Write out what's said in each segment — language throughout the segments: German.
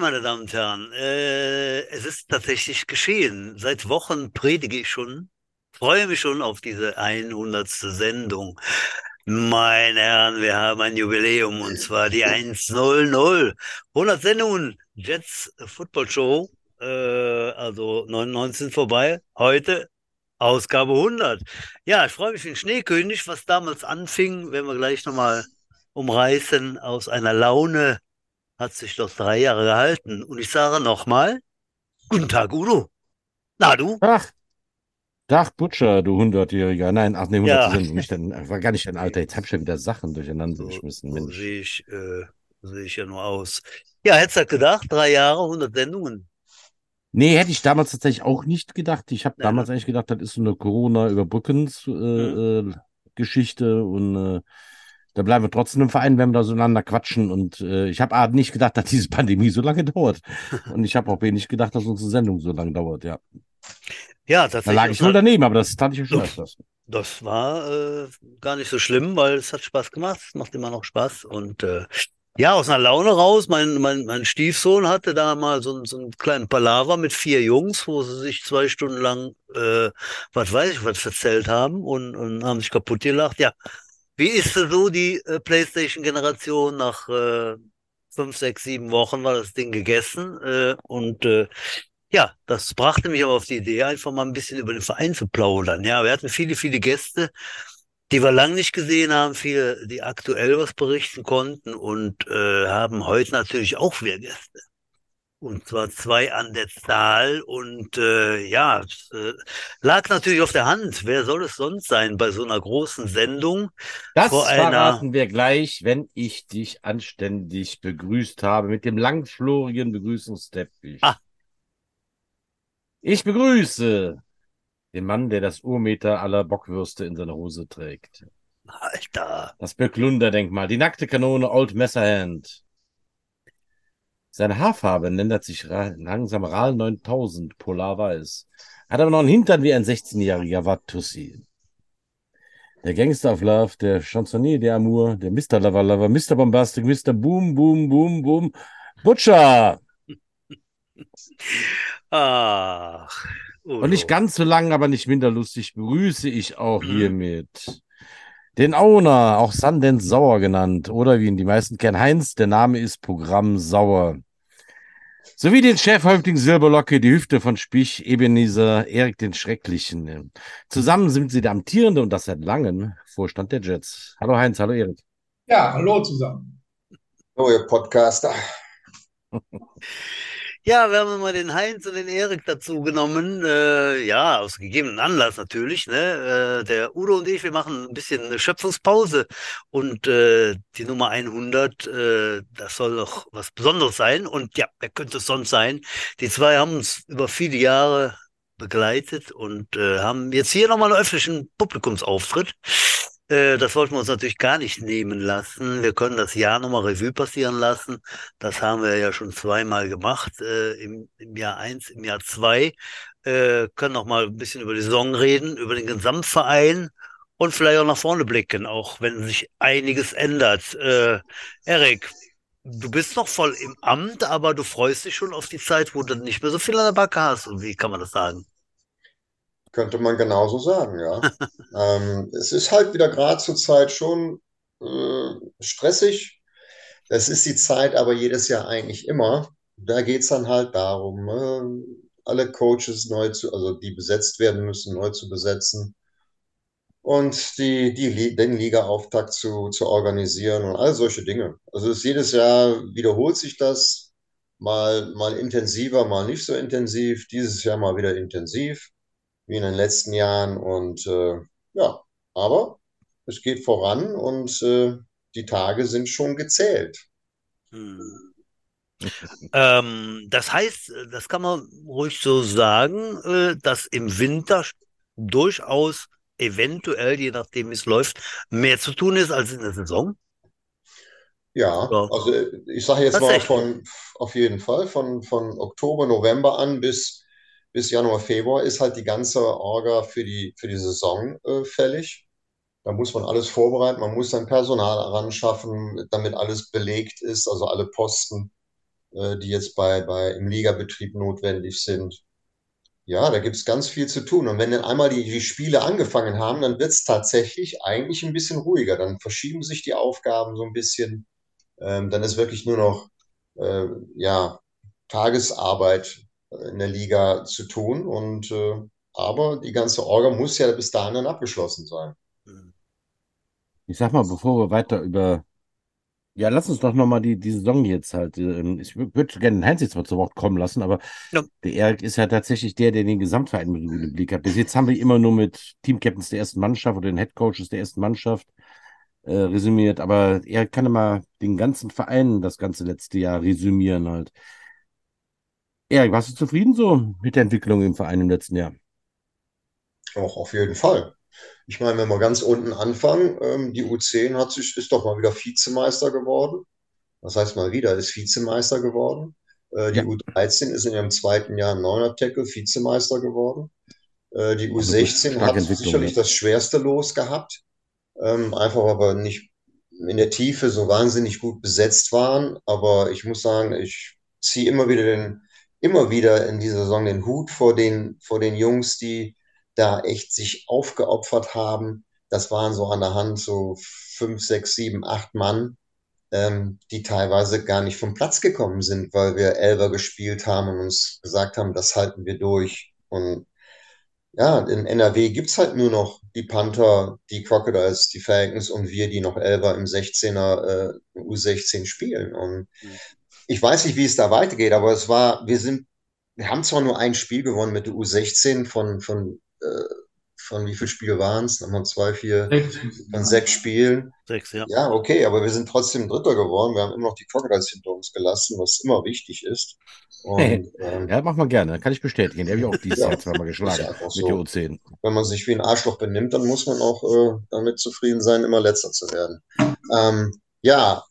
Meine Damen und Herren, äh, es ist tatsächlich geschehen. Seit Wochen predige ich schon, freue mich schon auf diese 100. Sendung. Meine Herren, wir haben ein Jubiläum und zwar die 100. 100 Sendungen, Jets Football Show, äh, also 99 sind vorbei. Heute Ausgabe 100. Ja, ich freue mich wie ein Schneekönig, was damals anfing, werden wir gleich nochmal umreißen aus einer Laune hat sich das drei Jahre gehalten. Und ich sage nochmal, guten Tag, Udo. Na du? Ach, Dach Butcher, du Hundertjähriger. Nein, ach nee, 100 Ja, nicht dein, war gar nicht dein Alter. Jetzt hab ich schon wieder Sachen durcheinander geschmissen, so sehe ich, äh, sehe ich ja nur aus. Ja, hättest du gedacht, drei Jahre, 100 Sendungen. Nee, hätte ich damals tatsächlich auch nicht gedacht. Ich habe Ja, damals eigentlich gedacht, das ist so eine. Corona-Überbrückens-Geschichte äh, äh, Geschichte und äh, da bleiben wir trotzdem im Verein, wenn wir da so einander quatschen. Und äh, ich habe A, nicht gedacht, dass diese Pandemie so lange dauert. Und ich habe auch B, nicht gedacht, dass unsere Sendung so lange dauert, ja. Ja, Da lag tatsächlich. ich wohl einer, daneben, aber das tat ich ja schon öfters. das war äh, gar nicht so schlimm, weil es hat Spaß gemacht. Es macht immer noch Spaß. Und äh, ja, aus einer Laune raus. Mein, mein, mein Stiefsohn hatte da mal so, einen- so einen kleinen Palaver mit vier Jungs, wo sie sich zwei Stunden lang, äh, was weiß ich, was erzählt haben und, und haben sich kaputt gelacht. Ja, wie ist so die äh, PlayStation-Generation? Nach äh, fünf, sechs, sieben Wochen war das Ding gegessen. Äh, und äh, ja, das brachte mich aber auf die Idee, einfach mal ein bisschen über den Verein zu plaudern. Ja, wir hatten viele, viele Gäste, die wir lang nicht gesehen haben, viele, die aktuell was berichten konnten und äh, haben heute natürlich auch wieder Gäste. Und zwar zwei an der Zahl. Und äh, ja, es äh, lag natürlich auf der Hand. Wer soll es sonst sein bei so einer großen Sendung vor Das einer verraten wir gleich, wenn ich dich anständig begrüßt habe mit dem langflorigen Ah, Begrüßungsteppich. Ich begrüße den Mann, der das Urmeter aller Bockwürste in seiner Hose trägt. Alter. Das Böcklunderdenkmal, die nackte Kanone Old Messerhand. Seine Haarfarbe ändert sich langsam RAL 9000 polarweiß. Hat aber noch einen Hintern wie ein 16-jähriger Watussi. Der Gangster of Love, der Chansonnier der Amour, der Mr. Lover Lover, Mr. Bombastic, Mr. Boom, Boom, Boom, Boom, Butcher! Ach, Und nicht ganz so lang, aber nicht minder lustig, begrüße ich auch Mhm. hiermit den Owner, auch Sundance Sauer genannt, oder wie ihn die meisten kennen, Heinz, der Name ist Programm Sauer. Sowie den Chefhäuptling Silberlocke, die Hüfte von Spich, Ebenezer, Erik den Schrecklichen. Zusammen sind sie der amtierende und das seit langem Vorstand der Jets. Hallo Heinz, hallo Erik. Ja, hallo zusammen. Oh, ihr Podcaster. Ja, wir haben mal den Heinz und den Erik dazu genommen. Äh, ja, aus gegebenen Anlass natürlich. Ne? Äh, der Udo und ich, wir machen ein bisschen eine Schöpfungspause. Und äh, die Nummer 100, äh, das soll doch was Besonderes sein. Und ja, wer könnte es sonst sein? Die zwei haben uns über viele Jahre begleitet und äh, haben jetzt hier nochmal einen öffentlichen Publikumsauftritt. Äh, das wollten wir uns natürlich gar nicht nehmen lassen. Wir können das Jahr nochmal Revue passieren lassen. Das haben wir ja schon zweimal gemacht, äh, im, im Jahr eins, im Jahr zwei. Äh, können noch mal ein bisschen über die Saison reden, über den Gesamtverein und vielleicht auch nach vorne blicken, auch wenn sich einiges ändert. Äh, Erik, du bist noch voll im Amt, aber du freust dich schon auf die Zeit, wo du nicht mehr so viel an der Backe hast. Und wie kann man das sagen? Könnte man genauso sagen, ja. Ähm, es ist halt wieder gerade zur Zeit schon äh, stressig. Das ist die Zeit aber jedes Jahr eigentlich immer. Da geht es dann halt darum, äh, alle Coaches neu zu, also die besetzt werden müssen, neu zu besetzen und die, die, den Ligaauftakt zu, zu organisieren und all solche Dinge. Also jedes Jahr wiederholt sich das, mal, mal intensiver, mal nicht so intensiv. Dieses Jahr mal wieder intensiv, wie in den letzten Jahren. Und äh, ja, aber es geht voran und äh, die Tage sind schon gezählt. Hm. Ähm, das heißt, das kann man ruhig so sagen, äh, dass im Winter durchaus eventuell, je nachdem wie es läuft, mehr zu tun ist als in der Saison. Ja, also ich sage jetzt mal von auf jeden Fall von, von Oktober, November an bis, bis Januar, Februar ist halt die ganze Orga für die, für die Saison äh, fällig. Da muss man alles vorbereiten, man muss dann Personal heranschaffen, damit alles belegt ist, also alle Posten, äh, die jetzt bei, bei, im Ligabetrieb notwendig sind. Ja, da gibt es ganz viel zu tun. Und wenn dann einmal die, die Spiele angefangen haben, dann wird es tatsächlich eigentlich ein bisschen ruhiger. Dann verschieben sich die Aufgaben so ein bisschen. Ähm, dann ist wirklich nur noch äh, ja, Tagesarbeit in der Liga zu tun. Und äh, aber die ganze Orga muss ja bis dahin dann abgeschlossen sein. Ich sag mal, bevor wir weiter über. Ja, lass uns doch nochmal die, die Saison jetzt halt. ähm, Ich würde gerne den Heinz jetzt mal zu Wort kommen lassen, aber Ja. der Erik ist ja tatsächlich der, der den Gesamtverein mit im Blick hat. Bis jetzt haben wir immer nur mit Teamcaptains der ersten Mannschaft oder den Headcoaches der ersten Mannschaft äh, resümiert, aber er kann immer den ganzen Verein das ganze letzte Jahr resümieren halt. Erik, warst du zufrieden so mit der Entwicklung im Verein im letzten Jahr? Auch auf jeden Fall. Ich meine, wenn wir ganz unten anfangen, ähm, die U10 hat sich, ist doch mal wieder Vizemeister geworden. Das heißt mal wieder, ist Vizemeister geworden. Äh, die Ja. U13 ist in ihrem zweiten Jahr im Neuner-Tackle Vizemeister geworden. Äh, die Also U16 starke hat sicherlich das schwerste Los gehabt. Ähm, einfach wir nicht in der Tiefe so wahnsinnig gut besetzt waren. Aber ich muss sagen, ich ziehe immer wieder den, immer wieder in dieser Saison den Hut vor den, vor den Jungs, die da echt sich aufgeopfert haben. Das waren so an der Hand so fünf, sechs, sieben, acht Mann, ähm, die teilweise gar nicht vom Platz gekommen sind, weil wir Elfer gespielt haben und uns gesagt haben, das halten wir durch. Und ja, in NRW gibt es halt nur noch die Panther, die Crocodiles, die Falcons und wir, die noch Elfer im 16er äh, U16 spielen. Und ich weiß nicht, wie es da weitergeht, aber es war, wir sind, wir haben zwar nur ein Spiel gewonnen mit der U16 von, von, äh, von wie viele Spiele waren es? Wir zwei, vier, von sechs Spielen. Sechs, ja. Ja, okay, aber wir sind trotzdem Dritter geworden. Wir haben immer noch die Crocodiles hinter uns gelassen, was immer wichtig ist. Und ähm, Ja, mach mal gerne, kann ich bestätigen. Der habe ich auch dieses Ja, Jahr zweimal geschlagen mit so. der U10. wenn man sich wie ein Arschloch benimmt, dann muss man auch äh, damit zufrieden sein, immer Letzter zu werden. Ähm, ja,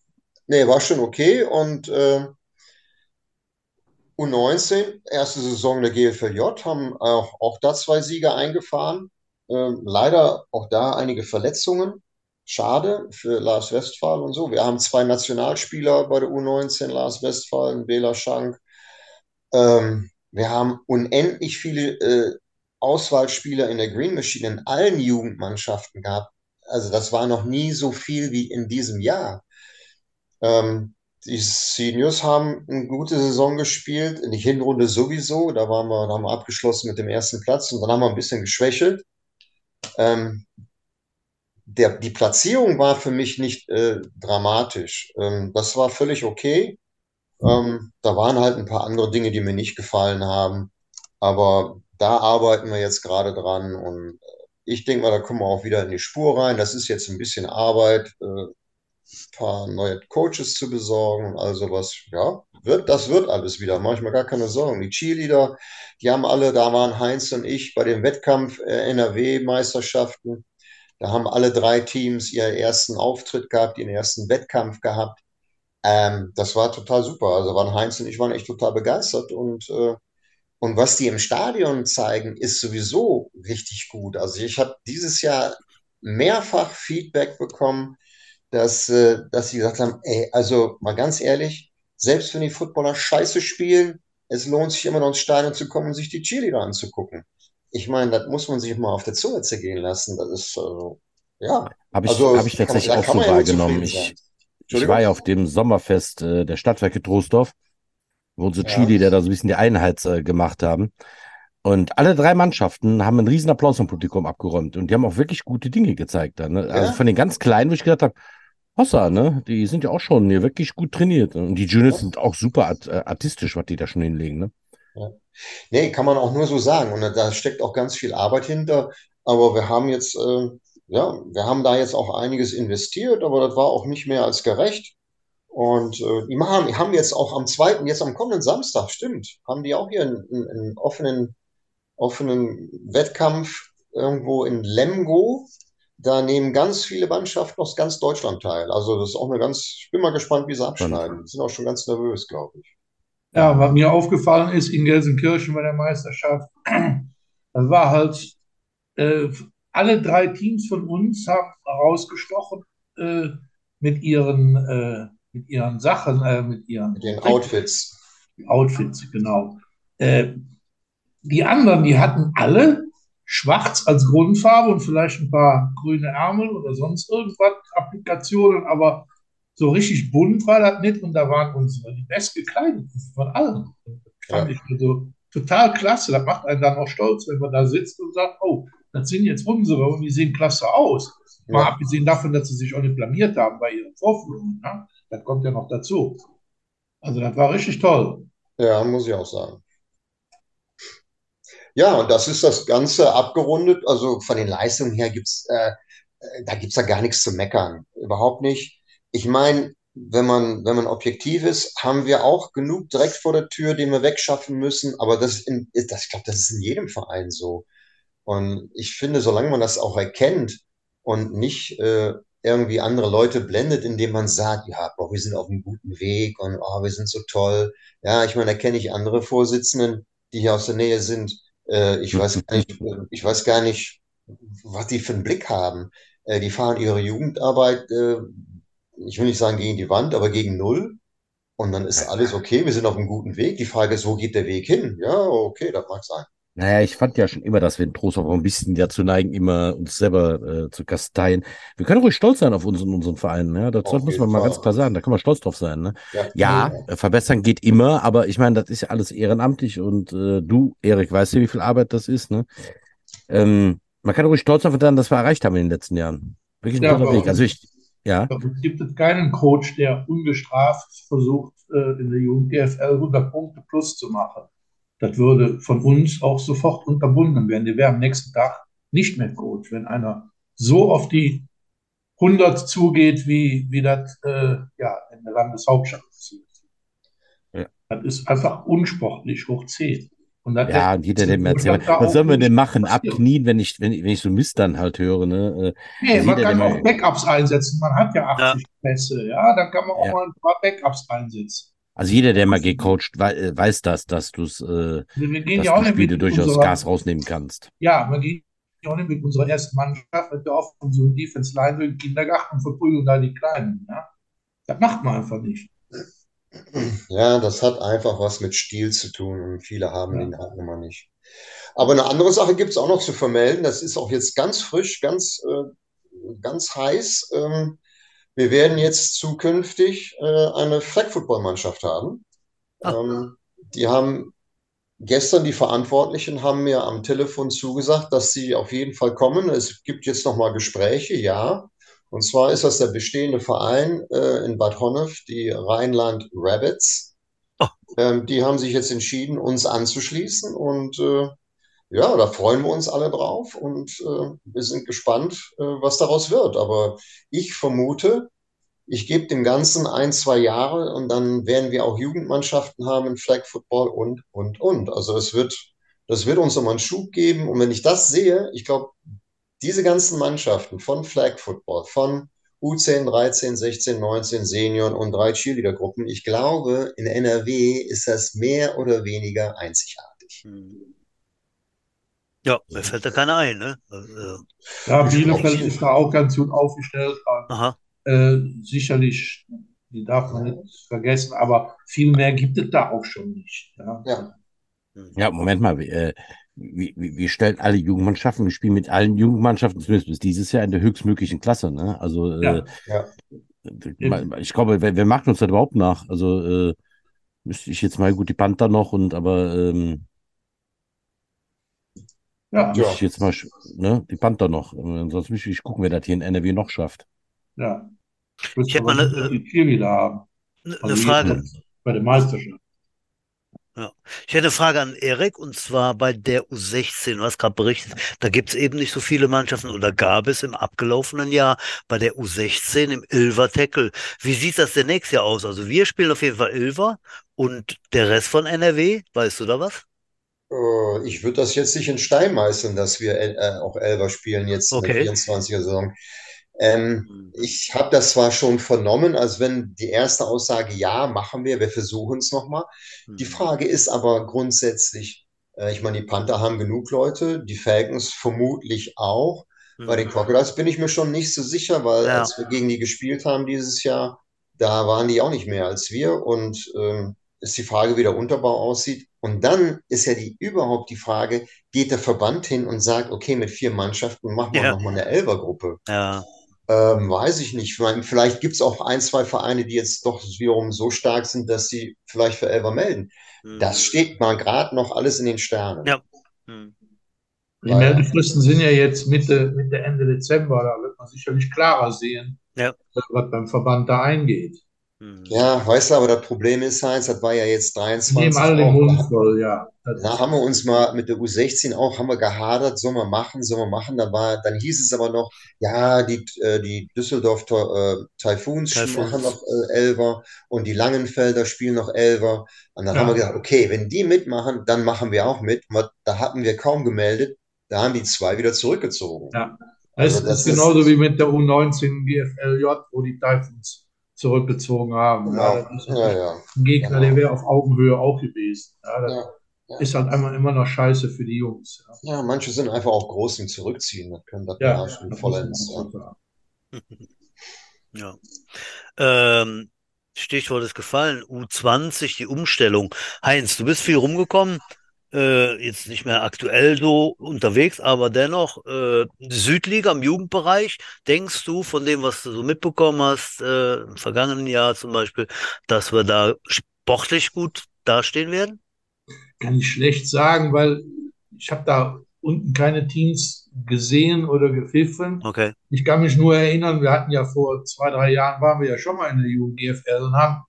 nee, war schon okay. Und äh, U19, erste Saison der GFLJ, haben auch, auch da zwei Siege eingefahren. Ähm, leider auch da einige Verletzungen. Schade für Lars Westphal und so. Wir haben zwei Nationalspieler bei der U19, Lars Westphal und Bela Schank. Ähm, wir haben unendlich viele äh, Auswahlspieler in der Green Machine in allen Jugendmannschaften gehabt. Also das war noch nie so viel wie in diesem Jahr. Ähm, die Seniors haben eine gute Saison gespielt, in die Hinrunde sowieso. Da waren wir, da haben wir abgeschlossen mit dem ersten Platz und dann haben wir ein bisschen geschwächelt. Ähm, der, die Platzierung war für mich nicht äh, dramatisch. Ähm, das war völlig okay. Ähm, da waren halt ein paar andere Dinge, die mir nicht gefallen haben. Aber da arbeiten wir jetzt gerade dran und ich denke mal, da kommen wir auch wieder in die Spur rein. Das ist jetzt ein bisschen Arbeit, äh, paar neue Coaches zu besorgen und all sowas. Ja, wird, das wird alles wieder. Mache ich mir gar keine Sorgen. Die Cheerleader, die haben alle, da waren Heinz und ich bei dem Wettkampf äh. Da haben alle drei Teams ihren ersten Auftritt gehabt, ihren ersten Wettkampf gehabt. Ähm, das war total super. Also waren Heinz und ich waren echt total begeistert und äh, und was die im Stadion zeigen, ist sowieso richtig gut. Also ich habe dieses Jahr mehrfach Feedback bekommen, dass, äh, dass sie gesagt haben, ey, also mal ganz ehrlich, selbst wenn die Footballer scheiße spielen, es lohnt sich immer noch ins Stadion zu kommen und sich die Cheerleader anzugucken. Ich meine, das muss man sich mal auf der Zunge zergehen lassen. Das ist, also, ja, Habe ich, also hab ich man- tatsächlich da auch so man wahrgenommen. Ich, ich war ja auf dem Sommerfest äh, der Stadtwerke Troisdorf, wo unsere Ja. Cheerleader da so ein bisschen die Einheit äh, gemacht haben. Und alle drei Mannschaften haben einen riesen Applaus vom Publikum abgeräumt. Und die haben auch wirklich gute Dinge gezeigt. Da, ne? Also Ja. von den ganz Kleinen, wo ich gedacht habe, Hossa, ne? Die sind ja auch schon hier wirklich gut trainiert. Und die Juniors Ja. sind auch super art, äh, artistisch, was die da schon hinlegen, ne? Nee, kann man auch nur so sagen. Und da steckt auch ganz viel Arbeit hinter. Aber wir haben jetzt, äh, ja, wir haben da jetzt auch einiges investiert, aber das war auch nicht mehr als gerecht. Und äh, die haben, haben jetzt auch am zweiten, jetzt am kommenden Samstag, stimmt, haben die auch hier einen, einen, einen offenen, offenen Wettkampf irgendwo in Lemgo. Da nehmen ganz viele Mannschaften aus ganz Deutschland teil. Also das ist auch eine ganz, ich bin mal gespannt, wie sie abschneiden. Die sind auch schon ganz nervös, glaube ich. Ja, was mir aufgefallen ist in Gelsenkirchen bei der Meisterschaft, das war halt äh, alle drei Teams von uns haben herausgestochen äh, mit ihren, äh, mit ihren Sachen, äh, mit ihren Mit den Outfits. Outfits, genau. Äh, die anderen, die hatten alle schwarz als Grundfarbe und vielleicht ein paar grüne Ärmel oder sonst irgendwas, Applikationen, aber so richtig bunt war das nicht und da waren unsere die bestgekleideten von allen. Das fand Ja. ich also total klasse. Das macht einen dann auch stolz, wenn man da sitzt und sagt, oh, das sind jetzt unsere und die sehen klasse aus. Mal Ja. abgesehen davon, dass sie sich auch nicht blamiert haben bei ihren Vorführungen. Ne? Das kommt ja noch dazu. Also das war richtig toll. Ja, muss ich auch sagen. Ja, und das ist das Ganze abgerundet. Also von den Leistungen her gibt's, äh, äh, da gibt's da gar nichts zu meckern. Überhaupt nicht. Ich meine, wenn man, wenn man objektiv ist, haben wir auch genug Dreck vor der Tür, den wir wegschaffen müssen. Aber das, in, das, ich glaube, das ist in jedem Verein so. Und ich finde, solange man das auch erkennt und nicht äh, irgendwie andere Leute blendet, indem man sagt, ja, boah, wir sind auf einem guten Weg und oh, wir sind so toll. Ja, ich meine, da kenne ich andere Vorsitzenden, die hier aus der Nähe sind. Äh, ich weiß gar nicht, ich weiß gar nicht, was die für einen Blick haben. Äh, die fahren ihre Jugendarbeit, äh, ich will nicht sagen gegen die Wand, aber gegen Null. Und dann ist alles okay, wir sind auf einem guten Weg. Die Frage ist, wo geht der Weg hin? Ja, okay, das mag sein. Naja, ich fand ja schon immer, dass wir in Trost auch ein bisschen dazu neigen, immer uns selber äh, zu kasteien. Wir können ruhig stolz sein auf unseren, unseren Verein. Ja? Das Auf muss man mal ganz klar sagen. Da kann man stolz drauf sein. Ne? Ja, Ja, äh, verbessern geht immer, aber ich meine, das ist ja alles ehrenamtlich und äh, du, Erik, weißt ja, wie viel Arbeit das ist. Ne? Ähm, man kann ruhig stolz darauf sein, dass wir erreicht haben in den letzten Jahren. Wirklich ein Ja, toller Weg. Also ich, ja, uns gibt es keinen Coach, der ungestraft versucht, äh, in der Jugend GFL 100 Punkte plus zu machen. Das würde von uns auch sofort unterbunden werden. Der wäre am nächsten Tag nicht mehr Coach, wenn einer so auf die 100 zugeht, wie, wie das äh, ja, in der Landeshauptstadt passiert. Ja. Das ist einfach unsportlich hoch 10. Und das ja, und jeder, der mir erzählt, was sollen wir denn machen? Abknien, wenn ich, wenn, ich- wenn ich so Mist dann halt höre, ne? Äh, Nee, man kann auch Backups einsetzen. Man hat ja 80 Pässe, ja, dann kann man auch Ja. mal ein paar Backups einsetzen. Also jeder, der mal gecoacht, äh, weiß das, dass du's, äh, Also wir gehen dass ja auch du Spiele durchaus unserer, Gas rausnehmen kannst. ja, wir gehen ja auch nicht mit unserer ersten Mannschaft, mit der offenen so Defense Line durch den Kindergarten und verprügeln da die Kleinen, ja. Das macht man einfach nicht. Ja, das hat einfach was mit Stil zu tun und viele haben Ja. den halt mal nicht. Aber eine andere Sache gibt es auch noch zu vermelden. Das ist auch jetzt ganz frisch, ganz, äh, ganz heiß. Ähm, wir werden jetzt zukünftig äh, eine Flag-Football-Mannschaft haben. Ah. Ähm, die haben gestern die Verantwortlichen haben mir am Telefon zugesagt, dass sie auf jeden Fall kommen. Es gibt jetzt noch mal Gespräche, ja. Und zwar ist das der bestehende Verein äh, in Bad Honnef, die Rheinland Rabbits. Oh. Ähm, die haben sich jetzt entschieden, uns anzuschließen und äh, ja, da freuen wir uns alle drauf und äh, wir sind gespannt, äh, was daraus wird. Aber ich vermute, ich gebe dem Ganzen ein, zwei Jahre und dann werden wir auch Jugendmannschaften haben in Flag Football und, und, und. Also es wird, das wird uns nochmal einen Schub geben. Und wenn ich das sehe, ich glaube, diese ganzen Mannschaften von Flag Football, von U10, 13, 16, 19 Senioren und drei Cheerleader-Gruppen, ich glaube, in NRW ist das mehr oder weniger einzigartig. Ja, mir fällt da keiner ein, ne? Also, Ja, Ich Bielefeld ist da auch ganz gut aufgestellt. aha. Äh, sicherlich, die darf man nicht vergessen, aber viel mehr gibt es da auch schon nicht. Ja. Ja. Ja, Moment mal, wir, äh, wir, wir stellen alle Jugendmannschaften, wir spielen mit allen Jugendmannschaften, zumindest bis dieses Jahr in der höchstmöglichen Klasse, ne? Also, äh, Ja. äh, ich glaube, wer, wer macht uns das überhaupt nach? Also, äh, müsste ich jetzt mal gut die Panther noch und aber ähm, Ja, Ja. ich jetzt mal ne, die Panther noch. Sonst müsste ich gucken, wer das hier in NRW noch schafft. ja. Ich hätte mal eine, die Cheerleader haben. Eine Also Frage. jetzt Bei der Meisterschaft. Ich hätte eine Frage an Erik und zwar bei der U16. Du hast gerade berichtet, da gibt es eben nicht so viele Mannschaften oder gab es im abgelaufenen Jahr bei der U16 im Ilver Tackle. Wie sieht das denn nächstes Jahr aus? Also wir spielen auf jeden Fall Ilver und der Rest von NRW, weißt du da was? Äh, Ich würde das jetzt nicht in Stein meißeln, dass wir äh, auch Elfer spielen jetzt in der Okay. 24er Saison. Ähm, ich habe das zwar schon vernommen, als wenn die erste Aussage, ja, machen wir, wir versuchen es nochmal. Die Hm. Frage ist aber grundsätzlich, äh, ich meine, die Panther haben genug Leute, die Falcons vermutlich auch. Bei den Mhm. Crocodiles bin ich mir schon nicht so sicher, weil Ja. als wir gegen die gespielt haben dieses Jahr, da waren die auch nicht mehr als wir und ähm, ist die Frage, wie der Unterbau aussieht. Und dann ist ja die überhaupt die Frage, geht der Verband hin und sagt, okay, mit vier Mannschaften machen wir Ja. nochmal eine Elfergruppe. Ja, Ähm, weiß ich nicht. Ich meine, vielleicht gibt es auch ein, zwei Vereine, die jetzt doch wiederum so stark sind, dass sie vielleicht für Elfer melden. mhm. Das steht mal gerade noch alles in den Sternen. Ja. Mhm. Die Weil- Meldefristen sind ja jetzt Mitte, Mitte, Ende Dezember. Da wird man sicherlich klarer sehen, Ja. was beim Verband da eingeht. Mhm. Ja, weißt du, aber das Problem ist, Heinz, das war ja jetzt Die 23 nehmen alle den. Mund voll, ja. Das Da ist- haben wir uns mal mit der U16 auch, haben wir gehadert, sollen wir machen, sollen wir machen. Da war, dann hieß es aber noch, ja, die, äh, die Düsseldorf äh, Typhoons Typhoons. machen noch äh, Elfer und die Langenfelder spielen noch Elfer. Und dann Ja. haben wir gesagt, okay, wenn die mitmachen, dann machen wir auch mit. Und Da hatten wir kaum gemeldet, da haben die zwei wieder zurückgezogen. Ja. Also Das das ist ist- genauso wie mit der U19 GFLJ, wo die Typhoons zurückgezogen haben. Genau. Ja, ist Ja, ja. ein Gegner, Genau. der wäre auf Augenhöhe auch gewesen. Ja, das Ja, ja. ist halt einmal immer noch scheiße für die Jungs. Ja, Ja, manche sind einfach auch groß im Zurückziehen. Das können das ja, vollends. Ja. sagen. Ja. Ähm, Stichwort ist gefallen, U20, die Umstellung. Heinz, du bist viel rumgekommen, äh, jetzt nicht mehr aktuell so unterwegs, aber dennoch, äh, Südliga im Jugendbereich, denkst du von dem, was du so mitbekommen hast, äh, im vergangenen Jahr zum Beispiel, dass wir da sportlich gut dastehen werden? Kann ich schlecht sagen, weil ich habe da unten keine Teams gesehen oder gepfiffen. Okay. Ich kann mich nur erinnern, wir hatten ja vor zwei, drei Jahren, waren wir ja schon mal in der Jugend GFL und haben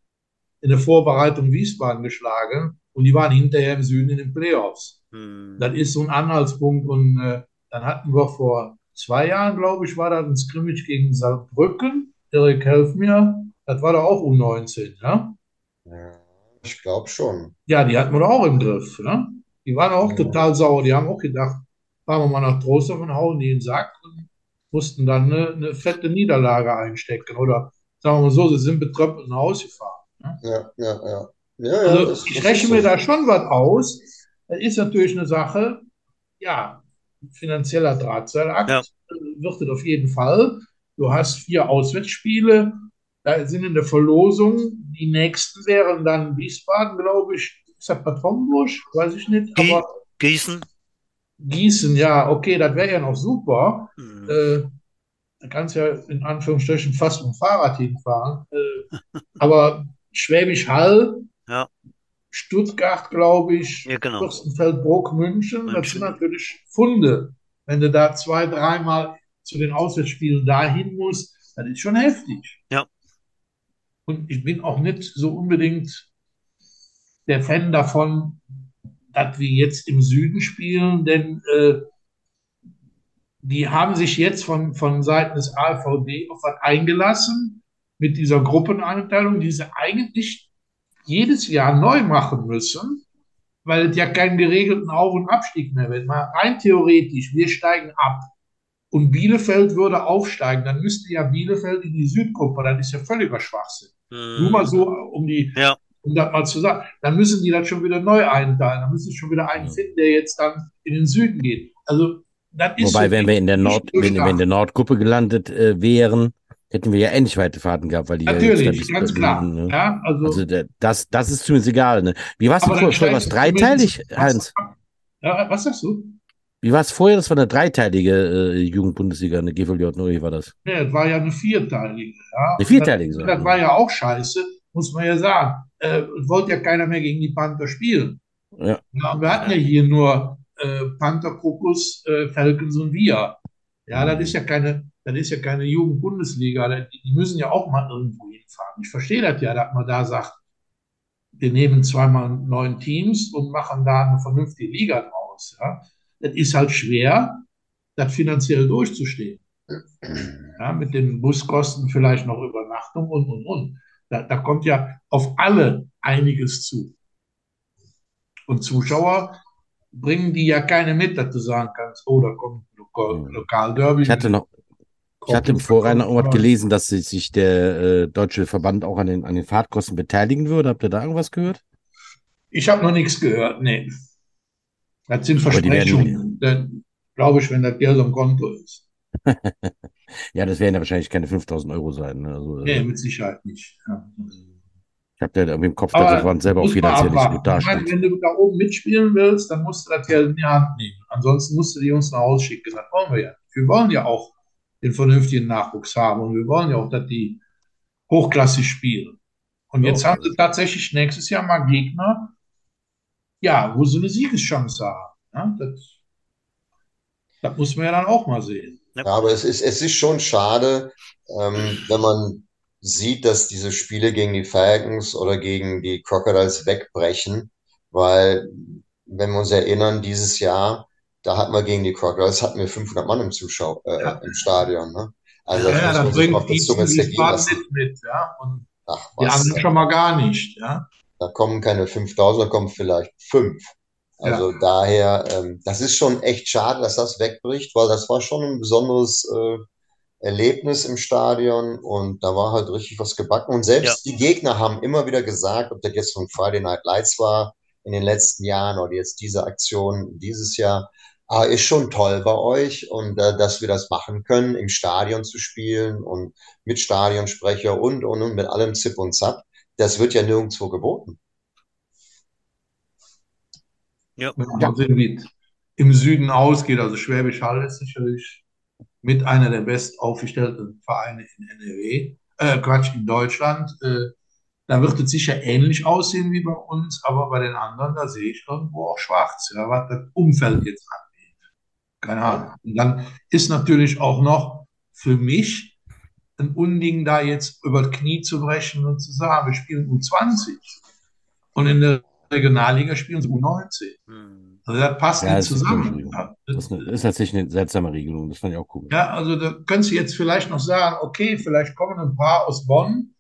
in der Vorbereitung Wiesbaden geschlagen und die waren hinterher im Süden in den Playoffs. Hm. Das ist so ein Anhaltspunkt und äh, dann hatten wir vor zwei Jahren, glaube ich, war das ein Scrimmage gegen Saarbrücken. Erik, helf mir. Das war doch auch U19, ja? Ja, ich glaube schon. Ja, die hatten wir doch auch im Griff, ne? Die waren auch Ja. total sauer. Die haben auch gedacht, fahren wir mal nach Trostorf und hauen die in den Sack und mussten dann eine, eine fette Niederlage einstecken. Oder sagen wir mal so, sie sind betröppelt nach Hause gefahren. Ne? Ja, ja, ja. Ja, ja, Also das, ich rechne ist mir so. da schon was aus. Das ist natürlich eine Sache, ja, finanzieller Drahtseilakt Ja. wird es auf jeden Fall. Du hast vier Auswärtsspiele, da sind in der Verlosung, die nächsten wären dann Wiesbaden, glaube ich, ist das Bad Homburg? Weiß ich nicht, aber Gießen? Gießen, ja, okay, das wäre ja noch super. Hm. Äh, da kannst du ja in Anführungsstrichen fast mit dem Fahrrad hinfahren. Äh, aber Schwäbisch Hall, Ja. Stuttgart, glaube ich, Ja, genau. Fürstenfeldbruck, München, das München. sind natürlich Funde. Wenn du da zwei, dreimal zu den Auswärtsspielen dahin musst, das ist schon heftig. Ja. Und ich bin auch nicht so unbedingt der Fan davon, dass wir jetzt im Süden spielen, denn äh, die haben sich jetzt von, von Seiten des AVD auf was eingelassen mit dieser Gruppeneinteilung, die sie eigentlich jedes Jahr neu machen müssen, weil es ja keinen geregelten Auf- und Abstieg mehr wird. Mal rein theoretisch, wir steigen ab und Bielefeld würde aufsteigen, dann müsste ja Bielefeld in die Südgruppe, das ist ja völliger Schwachsinn. Nur Hm. mal so, um die, Ja. um das mal zu sagen. Dann müssen die das schon wieder neu einteilen. Dann müssen sie schon wieder einen finden, der jetzt dann in den Süden geht. Also, das ist Wobei, so wenn wir in der Nord, wenn, wir in der Nordgruppe gelandet äh, wären, hätten wir ja endlich weite Fahrten gehabt, weil die ja Natürlich, bis ganz klar. ne? Ja, also, Also der, das, das ist zumindest egal. Ne? Wie war es vorher? Vorher war es dreiteilig, Heinz? Ja, was sagst du? Wie war es vorher? Das war eine dreiteilige äh, Jugendbundesliga, eine GVJ, oder wie war das? Ja, das war ja eine vierteilige. Ja. Eine vierteilige Das, das war ja auch scheiße, muss man ja sagen. Äh, es wollte ja keiner mehr gegen die Panther spielen. Ja. Ja, wir hatten ja hier nur äh, Panther, Krokus, äh, Falcons und wir. Ja, das ist ja keine, das ist ja keine Jugendbundesliga. Die, müssen ja auch mal irgendwo hinfahren. Ich verstehe das ja, dass man da sagt, wir nehmen zweimal neun Teams und machen da eine vernünftige Liga draus. Ja. Das ist halt schwer, das finanziell durchzustehen. Ja, mit den Buskosten vielleicht noch Übernachtung und, und, und. Da, da kommt ja auf alle einiges zu. Und Zuschauer bringen die ja keine mit, dass du sagen kannst, oh, da kommt ein Lokal. Lokalderby. Ich hatte noch, ich hatte im Vorrein noch irgendwas gelesen, dass sich der äh, deutsche Verband auch an den, an den Fahrtkosten beteiligen würde. Habt ihr da irgendwas gehört? Ich habe noch nichts gehört, nee. Das sind Versprechungen. Glaube ich, wenn das Geld am Konto ist. Ja, das werden ja wahrscheinlich keine 5000 Euro sein. Ne? Also, Nee, äh, mit Sicherheit nicht. Ja. ich habe da irgendwie im Kopf, dass das selber auch finanziell nicht gut dasteht. wenn du da oben mitspielen willst, dann musst du das Geld in die Hand nehmen. Ansonsten musst du die Jungs nach Hause schicken. Das wollen wir ja. Wir wollen ja auch den vernünftigen Nachwuchs haben und wir wollen ja auch, dass die hochklassig spielen. Und jetzt haben sie tatsächlich nächstes Jahr mal Gegner, ja, wo sie eine Siegeschance haben. Ja, das, das muss man ja dann auch mal sehen. Ja, aber es ist, es ist schon schade, ähm, wenn man sieht, dass diese Spiele gegen die Falcons oder gegen die Crocodiles wegbrechen, weil, wenn wir uns erinnern, dieses Jahr, da hatten wir gegen die Crocodiles, hatten wir 500 Mann im Zuschau, äh, Ja. im Stadion, ne? Also Ja, das ja, auf der die Zunge nicht mit, ja, und Ach, die was, anderen schon mal gar nicht, ja. da kommen keine 5000, da kommen vielleicht fünf. Also daher, ähm, das ist schon echt schade, dass das wegbricht, weil das war schon ein besonderes äh, Erlebnis im Stadion und da war halt richtig was gebacken. Und selbst die Gegner haben immer wieder gesagt, ob das jetzt von Friday Night Lights war in den letzten Jahren oder jetzt diese Aktion dieses Jahr, ah, ist schon toll bei euch und äh, dass wir das machen können, im Stadion zu spielen und mit Stadionsprecher und und und mit allem Zip und Zap. Das wird ja nirgendwo geboten. Ja. Wenn man sehen, wie es im Süden ausgeht, also Schwäbisch Hall ist sicherlich mit einer der best aufgestellten Vereine in NRW, äh, Quatsch, in Deutschland. Äh, da wird es sicher ähnlich aussehen wie bei uns, aber bei den anderen, da sehe ich irgendwo auch schwarz, ja, was das Umfeld jetzt angeht. Keine Ahnung. Und dann ist natürlich auch noch für mich ein Unding, da jetzt über das Knie zu brechen und zu sagen, wir spielen U20 und in der Regionalliga spielen sie U19. Hm. Also das passt Ja, nicht das ist zusammen. Ja, Das ist, eine, ist tatsächlich eine seltsame Regelung. Das fand ich auch cool. ja, also da könntest du jetzt vielleicht noch sagen, okay, vielleicht kommen ein paar aus Bonn,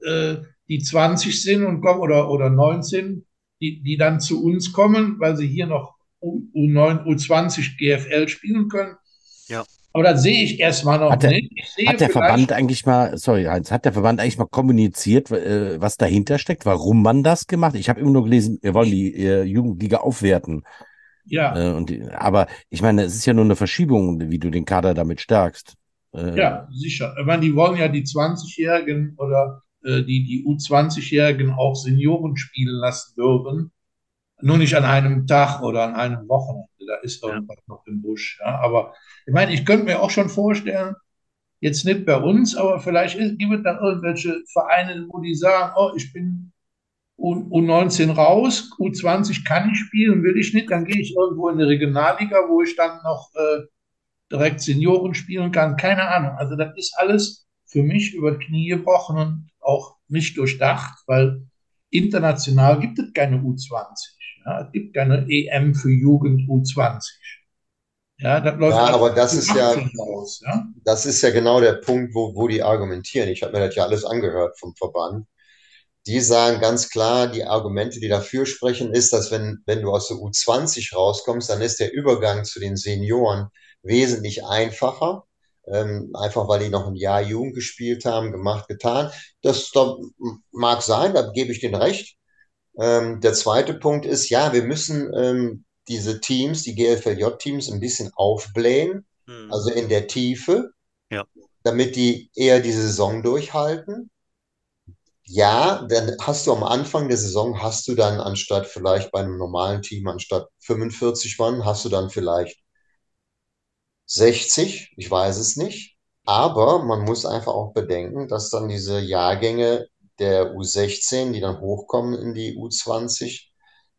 äh, die 20 sind und kommen oder, oder 19, die, die dann zu uns kommen, weil sie hier noch U9, U20 GFL spielen können. Ja. Aber das sehe ich erstmal noch Hat der- nicht. Ich sehe Hat der Verband eigentlich mal, sorry, Heinz, hat der Verband eigentlich mal kommuniziert, äh, was dahinter steckt, warum man das gemacht? Ich habe immer nur gelesen, wir wollen die äh, Jugendliga aufwerten. Ja, Äh, und aber ich meine, es ist ja nur eine Verschiebung, wie du den Kader damit stärkst. Äh, ja, sicher. Ich meine, die wollen ja die 20-Jährigen oder die, die U20-Jährigen auch Senioren spielen lassen dürfen. Nur nicht an einem Tag oder an einem Wochenende. Da ist Ja. irgendwas noch im Busch. Ja. Aber ich meine, ich könnte mir auch schon vorstellen, jetzt nicht bei uns, aber vielleicht ist, gibt es da irgendwelche Vereine, wo die sagen, oh, ich bin U, U19 raus, U20 kann ich spielen, will ich nicht, dann gehe ich irgendwo in die Regionalliga, wo ich dann noch äh, direkt Senioren spielen kann. Keine Ahnung. Also das ist alles für mich über Knie gebrochen und auch nicht durchdacht, weil international gibt es keine U20. Ja, es gibt keine EM für Jugend U20. Ja, das läuft Ja, aber das ist ja- 18 Aus, ja. Das ist ja genau der Punkt, wo, wo die argumentieren. Ich habe mir das ja alles angehört vom Verband. Die sagen ganz klar, die Argumente, die dafür sprechen, ist, dass wenn, wenn du aus der U20 rauskommst, dann ist der Übergang zu den Senioren wesentlich einfacher. Ähm, einfach weil die noch ein Jahr Jugend gespielt haben, gemacht, getan. Das da, mag sein, da gebe ich denen recht. Ähm, der zweite Punkt ist, ja, wir müssen ähm, diese Teams, die GFLJ-Teams, ein bisschen aufblähen Hm. also in der Tiefe, Ja. damit die eher die Saison durchhalten. Ja, dann hast du am Anfang der Saison, hast du dann anstatt vielleicht bei einem normalen Team, anstatt 45 Mann, hast du dann vielleicht 60, ich weiß es nicht. Aber man muss einfach auch bedenken, dass dann diese Jahrgänge der U16, die dann hochkommen in die U20,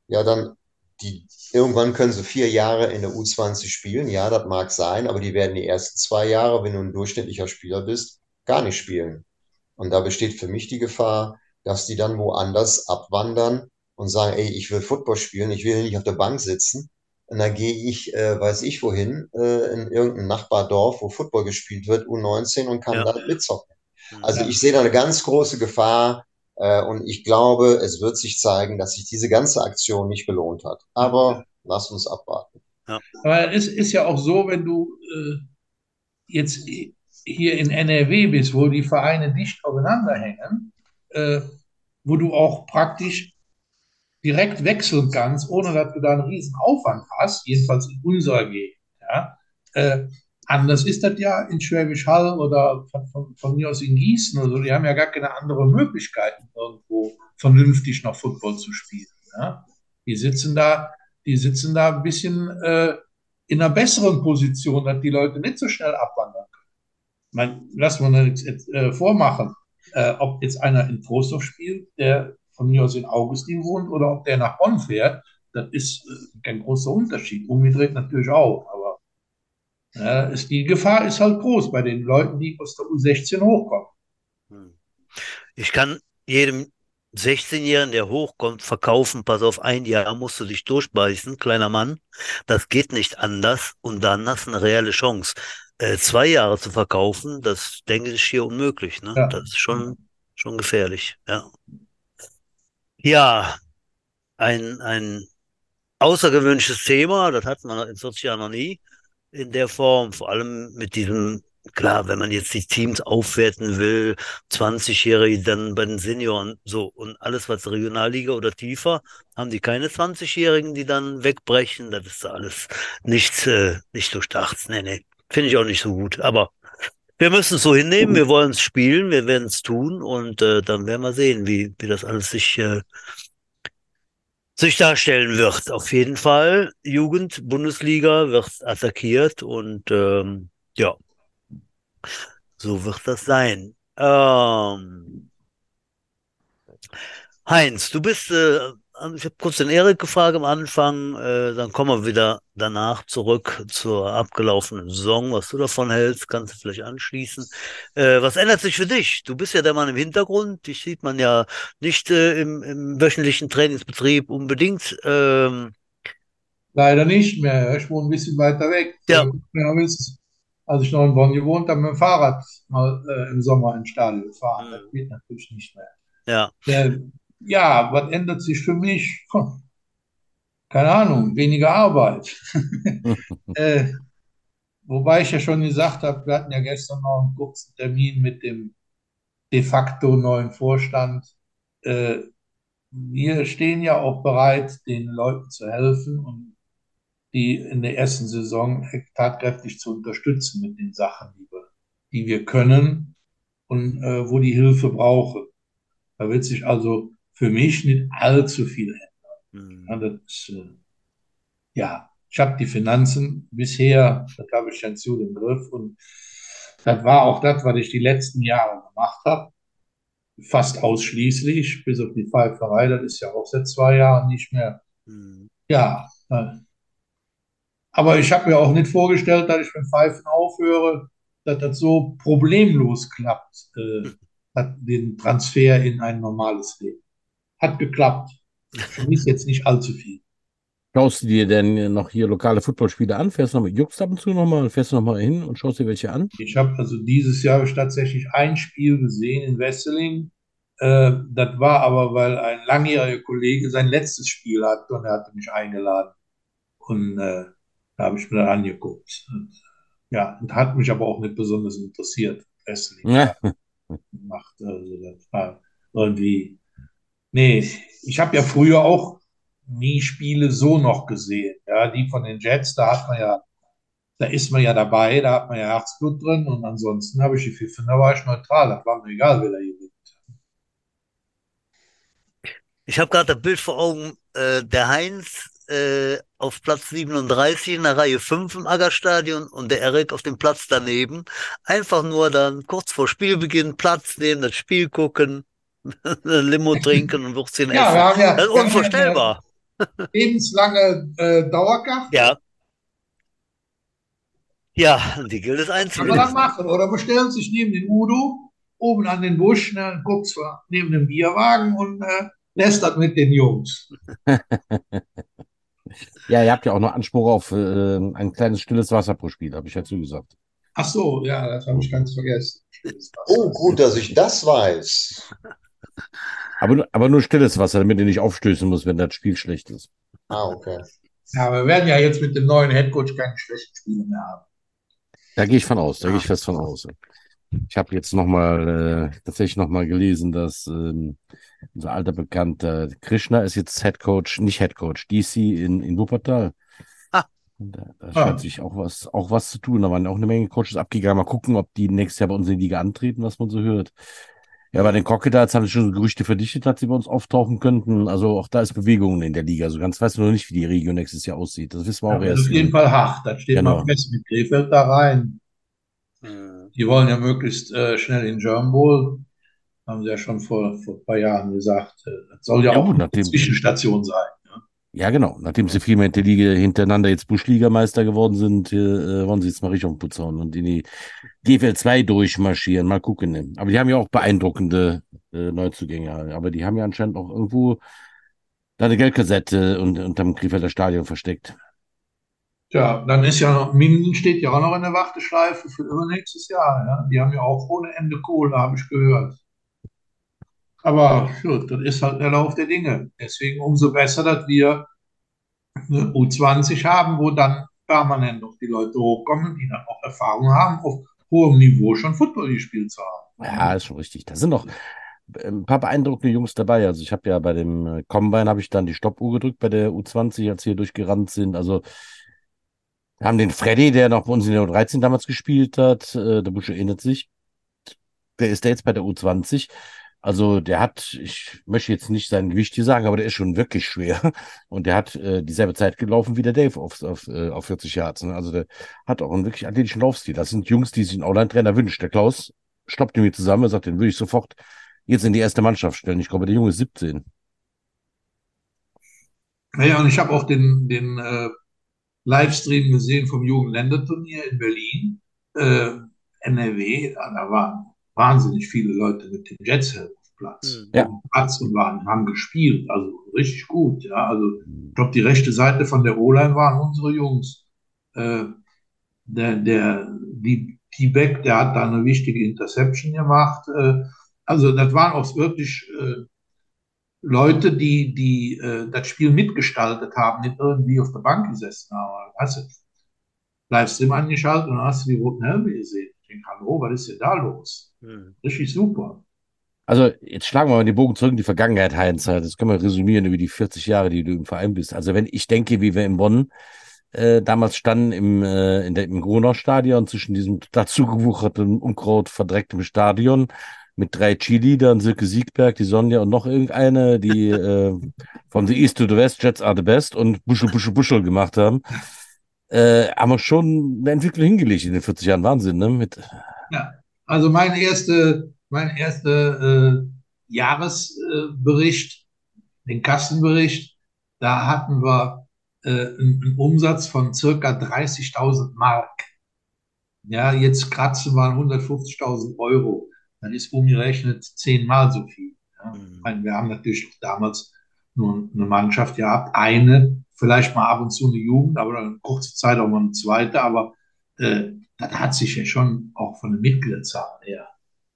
ja dann die irgendwann können sie vier Jahre in der U20 spielen. Ja, das mag sein, aber die werden die ersten zwei Jahre, wenn du ein durchschnittlicher Spieler bist, gar nicht spielen. Und da besteht für mich die Gefahr, dass die dann woanders abwandern und sagen, ey, ich will Football spielen, ich will nicht auf der Bank sitzen. Und dann gehe ich, äh, weiß ich wohin, äh, in irgendein Nachbardorf, wo Football gespielt wird, U19 und kann Ja. da mitzocken. Hm. Also ich sehe da eine ganz große Gefahr äh, und ich glaube, es wird sich zeigen, dass sich diese ganze Aktion nicht gelohnt hat. Aber lass uns abwarten. Aber es ist ja auch so, wenn du äh, jetzt hier in NRW bist, wo die Vereine dicht aufeinander hängen, äh, wo du auch praktisch direkt wechseln kannst, ohne dass du da einen riesen Aufwand hast, jedenfalls in unserer Gegend, ja, äh, anders ist das ja in Schwäbisch Hall oder von, von, von mir aus in Gießen oder so. Die haben ja gar keine anderen Möglichkeiten, irgendwo vernünftig noch Football zu spielen. Ja? Die sitzen da, die sitzen da ein bisschen äh, in einer besseren Position, dass die Leute nicht so schnell abwandern können. Man, lass mal jetzt, jetzt äh, vormachen, äh, ob jetzt einer in Trostorf spielt, der von mir aus in Augustin wohnt, oder ob der nach Bonn fährt, das ist äh, kein großer Unterschied. Umgedreht natürlich auch, aber äh, ist, die Gefahr ist halt groß bei den Leuten, die aus der U16 hochkommen. Hm. Ich kann jedem 16-Jährigen, der hochkommt, verkaufen, pass auf, ein Jahr musst du dich durchbeißen, kleiner Mann. Das geht nicht anders und dann hast du eine reelle Chance. Äh, zwei Jahre zu verkaufen, das denke ich hier unmöglich. Ne? Ja. Das ist schon, schon gefährlich. Ja, ja ein, ein außergewöhnliches Thema, das hatten wir in 40 Jahren noch nie in der Form, vor allem mit diesem Klar, wenn man jetzt die Teams aufwerten will, 20-Jährige dann bei den Senioren, so und alles was Regionalliga oder tiefer, haben die keine 20-Jährigen, die dann wegbrechen. Das ist alles nichts, äh, nicht so stark. Nee, nee, finde ich auch nicht so gut. Aber wir müssen es so hinnehmen, wir wollen es spielen, wir werden es tun und äh, dann werden wir sehen, wie, wie das alles sich, äh, sich darstellen wird. Auf jeden Fall, Jugend, Bundesliga wird attackiert und ähm, ja. So wird das sein. Ähm, Heinz, du bist, äh, ich habe kurz den Erik gefragt am Anfang, äh, dann kommen wir wieder danach zurück zur abgelaufenen Saison. Was du davon hältst, kannst du vielleicht anschließen. Äh, was ändert sich für dich? Du bist ja der Mann im Hintergrund. Dich sieht man ja nicht äh, im, im wöchentlichen Trainingsbetrieb unbedingt. Ähm, Leider nicht mehr. Ich wohne ein bisschen weiter weg. Ja. Ja, als ich noch in Bonn gewohnt habe, mit dem Fahrrad mal äh, im Sommer ins Stadion fahren. Mhm. Das geht natürlich nicht mehr. ja, Äh, ja, was ändert sich für mich? Hm, Keine Ahnung, weniger Arbeit. äh, wobei ich ja schon gesagt habe, wir hatten ja gestern noch einen kurzen Termin mit dem de facto neuen Vorstand. Äh, wir stehen ja auch bereit, den Leuten zu helfen und die in der ersten Saison tatkräftig zu unterstützen mit den Sachen, die wir, die wir können und äh, wo die Hilfe brauchen. Da wird sich also für mich nicht allzu viel ändern. hm, Ja, das äh, ja, ich habe die Finanzen bisher, das habe ich ganz gut im Griff und das war auch das, was ich die letzten Jahre gemacht habe. Fast ausschließlich, bis auf die Pfeiferei, das ist ja auch seit zwei Jahren nicht mehr. hm, Ja, äh, aber ich habe mir auch nicht vorgestellt, dass ich mit Pfeifen aufhöre, dass das so problemlos klappt, äh, den Transfer in ein normales Leben. Hat geklappt. Für mich jetzt nicht allzu viel. Schaust du dir denn noch hier lokale Footballspiele an? Fährst du noch mit Jux ab und zu nochmal? Fährst du nochmal hin und schaust dir welche an? Ich habe also dieses Jahr tatsächlich ein Spiel gesehen in Wesseling. Äh, das war aber, weil ein langjähriger Kollege sein letztes Spiel hatte und er hatte mich eingeladen. Und äh, da habe ich mir dann angeguckt. Und, ja, und hat mich aber auch nicht besonders interessiert. Wrestling Ja. gemacht. Also das war irgendwie. Nee, ich habe ja früher auch nie Spiele so noch gesehen. Ja, die von den Jets, da hat man ja, da ist man ja dabei, da hat man ja Herzblut drin und ansonsten habe ich die Pfiffen, da war ich neutral, das war mir egal, wer da gewinnt. Ich habe gerade das Bild vor Augen, äh, der Heinz äh, auf Platz 37 in der Reihe 5 im Aggerstadion und der Erik auf dem Platz daneben. Einfach nur dann kurz vor Spielbeginn Platz nehmen, das Spiel gucken, Limo trinken und Würstchen Ja, essen. wir haben ja, Das ist wir haben unvorstellbar. lebenslange äh, Dauerkarte. Ja. Ja, die gilt es Kann man dann machen. Oder bestellt sich neben den Udo, oben an den Busch, ne, guckt zwar neben dem Bierwagen und äh, lässt das mit den Jungs. Ja, ihr habt ja auch noch Anspruch auf äh, ein kleines stilles Wasser pro Spiel, habe ich ja zugesagt. Ach so, ja, das habe ich ganz vergessen. Oh, gut, dass ich das weiß. Aber, nur- aber nur stilles Wasser, damit ihr nicht aufstößen muss, wenn das Spiel schlecht ist. Ah, okay. Ja, wir werden ja jetzt mit dem neuen Headcoach keine schlechten Spiele mehr haben. Da gehe ich von aus, da gehe ich fest von aus. Ich habe jetzt nochmal äh, tatsächlich nochmal gelesen, dass ähm, unser alter Bekannter Krishna ist jetzt Head Coach, nicht Head Coach, DC in, in Wuppertal. Ah. Da, da Ah. scheint sich auch was, auch was zu tun. Da waren auch eine Menge Coaches abgegangen. Mal gucken, ob die nächstes Jahr bei uns in die Liga antreten, was man so hört. Ja, bei den Crocodiles haben sich schon Gerüchte verdichtet, dass sie bei uns auftauchen könnten. Also auch da ist Bewegung in der Liga. Also ganz weiß man noch nicht, wie die Region nächstes Jahr aussieht. Das wissen wir auch Ja, erst. auf jeden Fall hart. Da steht Genau. man fest mit Krefeld da rein. Mhm. Die wollen ja möglichst äh, schnell in German Bowl. Haben sie ja schon vor, vor ein paar Jahren gesagt. Äh, das soll ja, Ja, auch gut, eine Zwischenstation sein. Ja. Ja, genau. Nachdem sie viermal in der Liga hintereinander jetzt Buschligameister geworden sind, äh, wollen sie jetzt mal den Putz und in die GFL 2 durchmarschieren. Mal gucken. Aber die haben ja auch beeindruckende äh, Neuzugänge. Aber die haben ja anscheinend auch irgendwo da eine Geldkassette und, unterm Krefelder Stadion versteckt. Tja, dann ist ja noch, Minden steht ja auch noch in der Warteschleife für übernächstes Jahr. Ja. Die haben ja auch ohne Ende Kohle, habe ich gehört. Aber gut, das ist halt der Lauf der Dinge. Deswegen umso besser, dass wir eine U20 haben, wo dann permanent noch die Leute hochkommen, die dann auch Erfahrung haben, auf hohem Niveau schon Football gespielt zu haben. Ja, ist schon richtig. Da sind noch ein paar beeindruckende Jungs dabei. Also ich habe ja bei dem äh, Combine habe ich dann die Stoppuhr gedrückt bei der U20, als wir hier durchgerannt sind. Also wir haben den Freddy, der noch bei uns in der U13 damals gespielt hat. Äh, der Busch erinnert sich. Der ist da jetzt bei der U20. Also der hat, ich möchte jetzt nicht sein Gewicht hier sagen, aber der ist schon wirklich schwer. Und der hat äh, dieselbe Zeit gelaufen wie der Dave auf, auf, äh, auf 40 Yards. Ne? Also der hat auch einen wirklich athletischen Laufstil. Das sind Jungs, die sich einen Online-Trainer wünscht. Der Klaus stoppt ihn mir zusammen und sagt, den würde ich sofort jetzt in die erste Mannschaft stellen. Ich glaube, der Junge ist 17. Naja, und ich habe auch den, den äh, Livestream gesehen vom Jugendländerturnier in Berlin, äh, NRW. Ja, da waren wahnsinnig viele Leute mit den Jets auf dem Platz. Mhm. Ja. Auf dem Platz und waren, haben gespielt, also richtig gut. Ja, also ich glaube, die rechte Seite von der O-Line waren unsere Jungs. Äh, der, der, die T-Beck, der hat da eine wichtige Interception gemacht. Äh, also das waren auch wirklich äh, Leute, die, die äh, das Spiel mitgestaltet haben, nicht irgendwie auf der Bank gesessen haben. Hast du Livestream angeschaltet und dann hast du die roten Helme gesehen. Denke, hallo, was ist denn da los? Mhm. Richtig super. Also, jetzt schlagen wir mal den Bogen zurück in die Vergangenheit, Heinz. Das können wir resümieren über die 40 Jahre, die du im Verein bist. Also, wenn ich denke, wie wir in Bonn äh, damals standen im, äh, in der, im Gronau-Stadion zwischen diesem dazugewucherten, Unkraut verdrecktem Stadion mit drei Cheerleadern, Silke Siegberg, die Sonja und noch irgendeine, die äh, von the East to the West, Jets are the best und Buschel, Buschel, Buschel gemacht haben, äh, haben wir schon eine Entwicklung hingelegt in den 40 Jahren. Wahnsinn, ne? Mit, Also mein erste, mein erster äh, Jahresbericht, den Kassenbericht, da hatten wir äh, einen, einen Umsatz von circa 30.000 Mark. Ja, jetzt kratzen wir an 150.000 Euro. Dann ist umgerechnet zehnmal so viel. Ja. Mhm. Ich meine, wir haben natürlich auch damals nur eine Mannschaft gehabt, eine, vielleicht mal ab und zu eine Jugend, aber dann eine kurze Zeit auch mal eine zweite, aber äh, das hat sich ja schon auch von der Mitgliederzahl her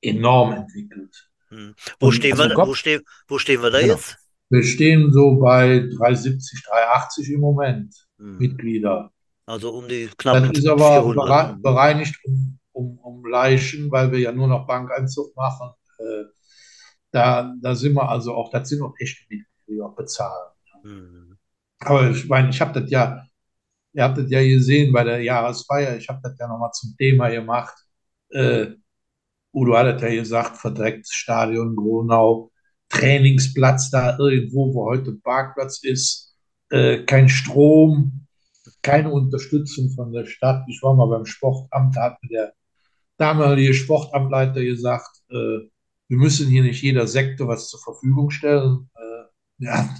enorm entwickelt. Mhm. Wo Und stehen also wir da, Gott- wo stehen, wo stehen wir da Genau. jetzt? Wir stehen so bei 370, 380 im Moment, Mhm. Mitglieder. Also um die knapp Das ist aber 400. bere bereinigt um, um, um Leichen, weil wir ja nur noch Bankeinzug machen. Äh, da, da sind wir also auch, das sind auch echte Mitglieder, die auch bezahlen. Mhm. Aber ich meine, ich habe das ja, ihr habt das ja gesehen bei der Jahresfeier, ich habe das ja nochmal zum Thema gemacht. Äh, Udo hat ja gesagt, verdrecktes Stadion Gronau, Trainingsplatz da irgendwo, wo heute Parkplatz ist, äh, kein Strom, keine Unterstützung von der Stadt. Ich war mal beim Sportamt, da hat mir der damalige Sportamtleiter gesagt, äh, wir müssen hier nicht jeder Sektor was zur Verfügung stellen. Äh, ja,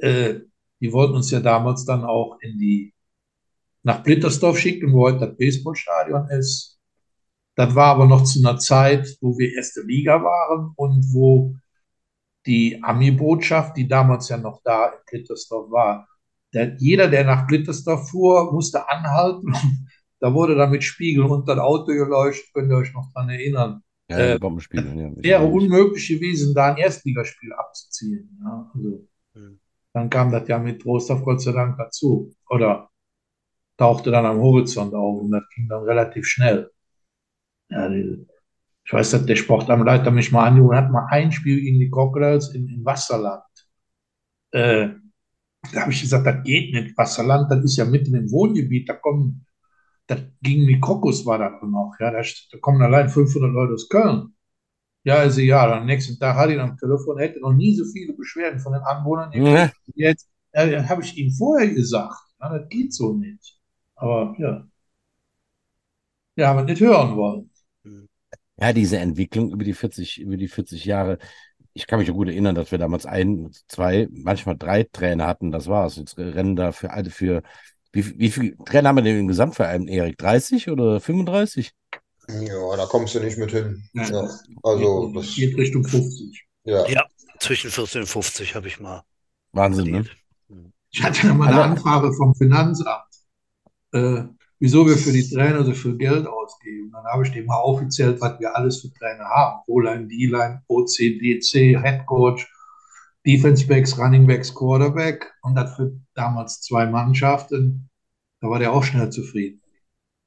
äh, die wollten uns ja damals dann auch in die, nach Blittersdorf schicken, wo heute das Baseballstadion ist. Das war aber noch zu einer Zeit, wo wir erste Liga waren und wo die Ami-Botschaft, die damals ja noch da in Blittersdorf war, der, jeder, der nach Blittersdorf fuhr, musste anhalten. Da wurde dann mit Spiegeln unter das Auto geleuchtet, könnt ihr euch noch dran erinnern. ja, Äh, die Bombenspiele. Ja, Wäre unmöglich gewesen, da ein Erstligaspiel abzuziehen. Ja, also. Dann kam das ja mit Trostorf Gott sei Dank dazu. Oder tauchte dann am Horizont auf und das ging dann relativ schnell. Ja, die, ich weiß, dass der Sportamtleiter mich mal angerufen hat, mal ein Spiel gegen die Crocodiles in, in Wasserland. Äh, Da habe ich gesagt, das geht nicht. Wasserland, das ist ja mitten im Wohngebiet. Da kommen, das ging wie Krokus war das noch. Ja, da, da kommen allein 500 Leute aus Köln. Ja, also ja, am nächsten Tag hatte ich am Telefon, hätte noch nie so viele Beschwerden von den Anwohnern. Ja. Jetzt äh, habe ich ihm vorher gesagt, ja, das geht so nicht. Aber ja, ja, haben wir nicht hören wollen. Ja, diese Entwicklung über die 40, über die 40 Jahre. Ich kann mich gut erinnern, dass wir damals ein, zwei, manchmal drei Trainer hatten. Das war's. Jetzt rennen da für alle für. Wie, wie viele Trainer haben wir denn im Gesamtverein, Erik? 30 oder 35? Ja, da kommst du nicht mit hin. Ja. Ja, also, Geht- das, geht Richtung 50. ja. Ja, zwischen 14 und 50 habe ich mal. Wahnsinn, ne? Ich hatte ja mal eine Anfrage vom Finanzamt, äh, wieso wir für die Trainer so viel Geld ausgeben. Dann habe ich dem mal aufgezählt, was wir alles für Trainer haben. O-Line, D-Line, OC, DC, Head Coach, Defense Backs, Running Backs, Quarterback und das für damals zwei Mannschaften. Da war der auch schnell zufrieden.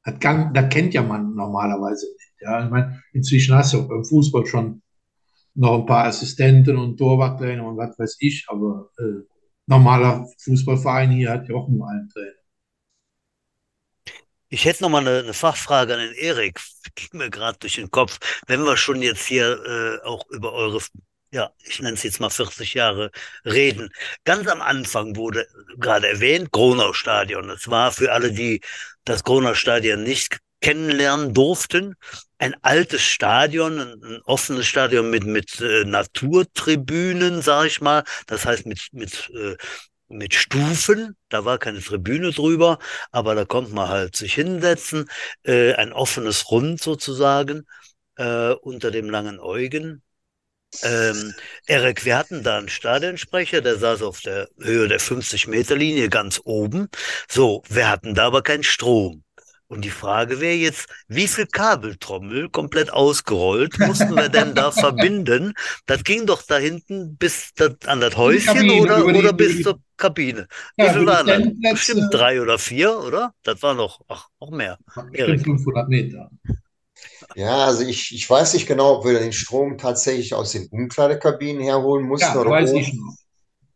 Das, kann, das kennt ja man normalerweise nicht. Ja, ich meine, inzwischen hast du auch beim Fußball schon noch ein paar Assistenten und Torwarttrainer und was weiß ich, aber äh, normaler Fußballverein hier hat ja auch nur einen Trainer. Ich hätte noch mal eine, eine Fachfrage an den Erik. Ging mir gerade durch den Kopf. Wenn wir schon jetzt hier äh, auch über eure, ja, ich nenne es jetzt mal 40 Jahre reden. Ganz am Anfang wurde gerade erwähnt, Gronau-Stadion. Das war für alle, die das Gronau-Stadion nicht kennenlernen durften, ein altes Stadion, ein, ein offenes Stadion mit, mit äh, Naturtribünen, sag ich mal. Das heißt mit, mit äh, mit Stufen, da war keine Tribüne drüber, aber da konnte man halt sich hinsetzen, äh, ein offenes Rund sozusagen äh, unter dem langen Eugen. Ähm, Erik, wir hatten da einen Stadionsprecher, der saß auf der Höhe der 50-Meter-Linie ganz oben. So, wir hatten da aber keinen Strom. Und die Frage wäre jetzt, wie viel Kabeltrommel komplett ausgerollt mussten wir denn da verbinden? Das ging doch da hinten bis das, an das Häuschen Kabine, oder, die- oder über bis die- zur Kabine. Wie Ja, viel die waren das? Bestimmt drei oder vier, oder? Das war noch, ach, noch mehr. Erik. Bestimmt 500 Meter. Ja, also ich, ich weiß nicht genau, ob wir den Strom tatsächlich aus den Umkleidekabinen herholen mussten Ja, oder weiß oben, ich noch.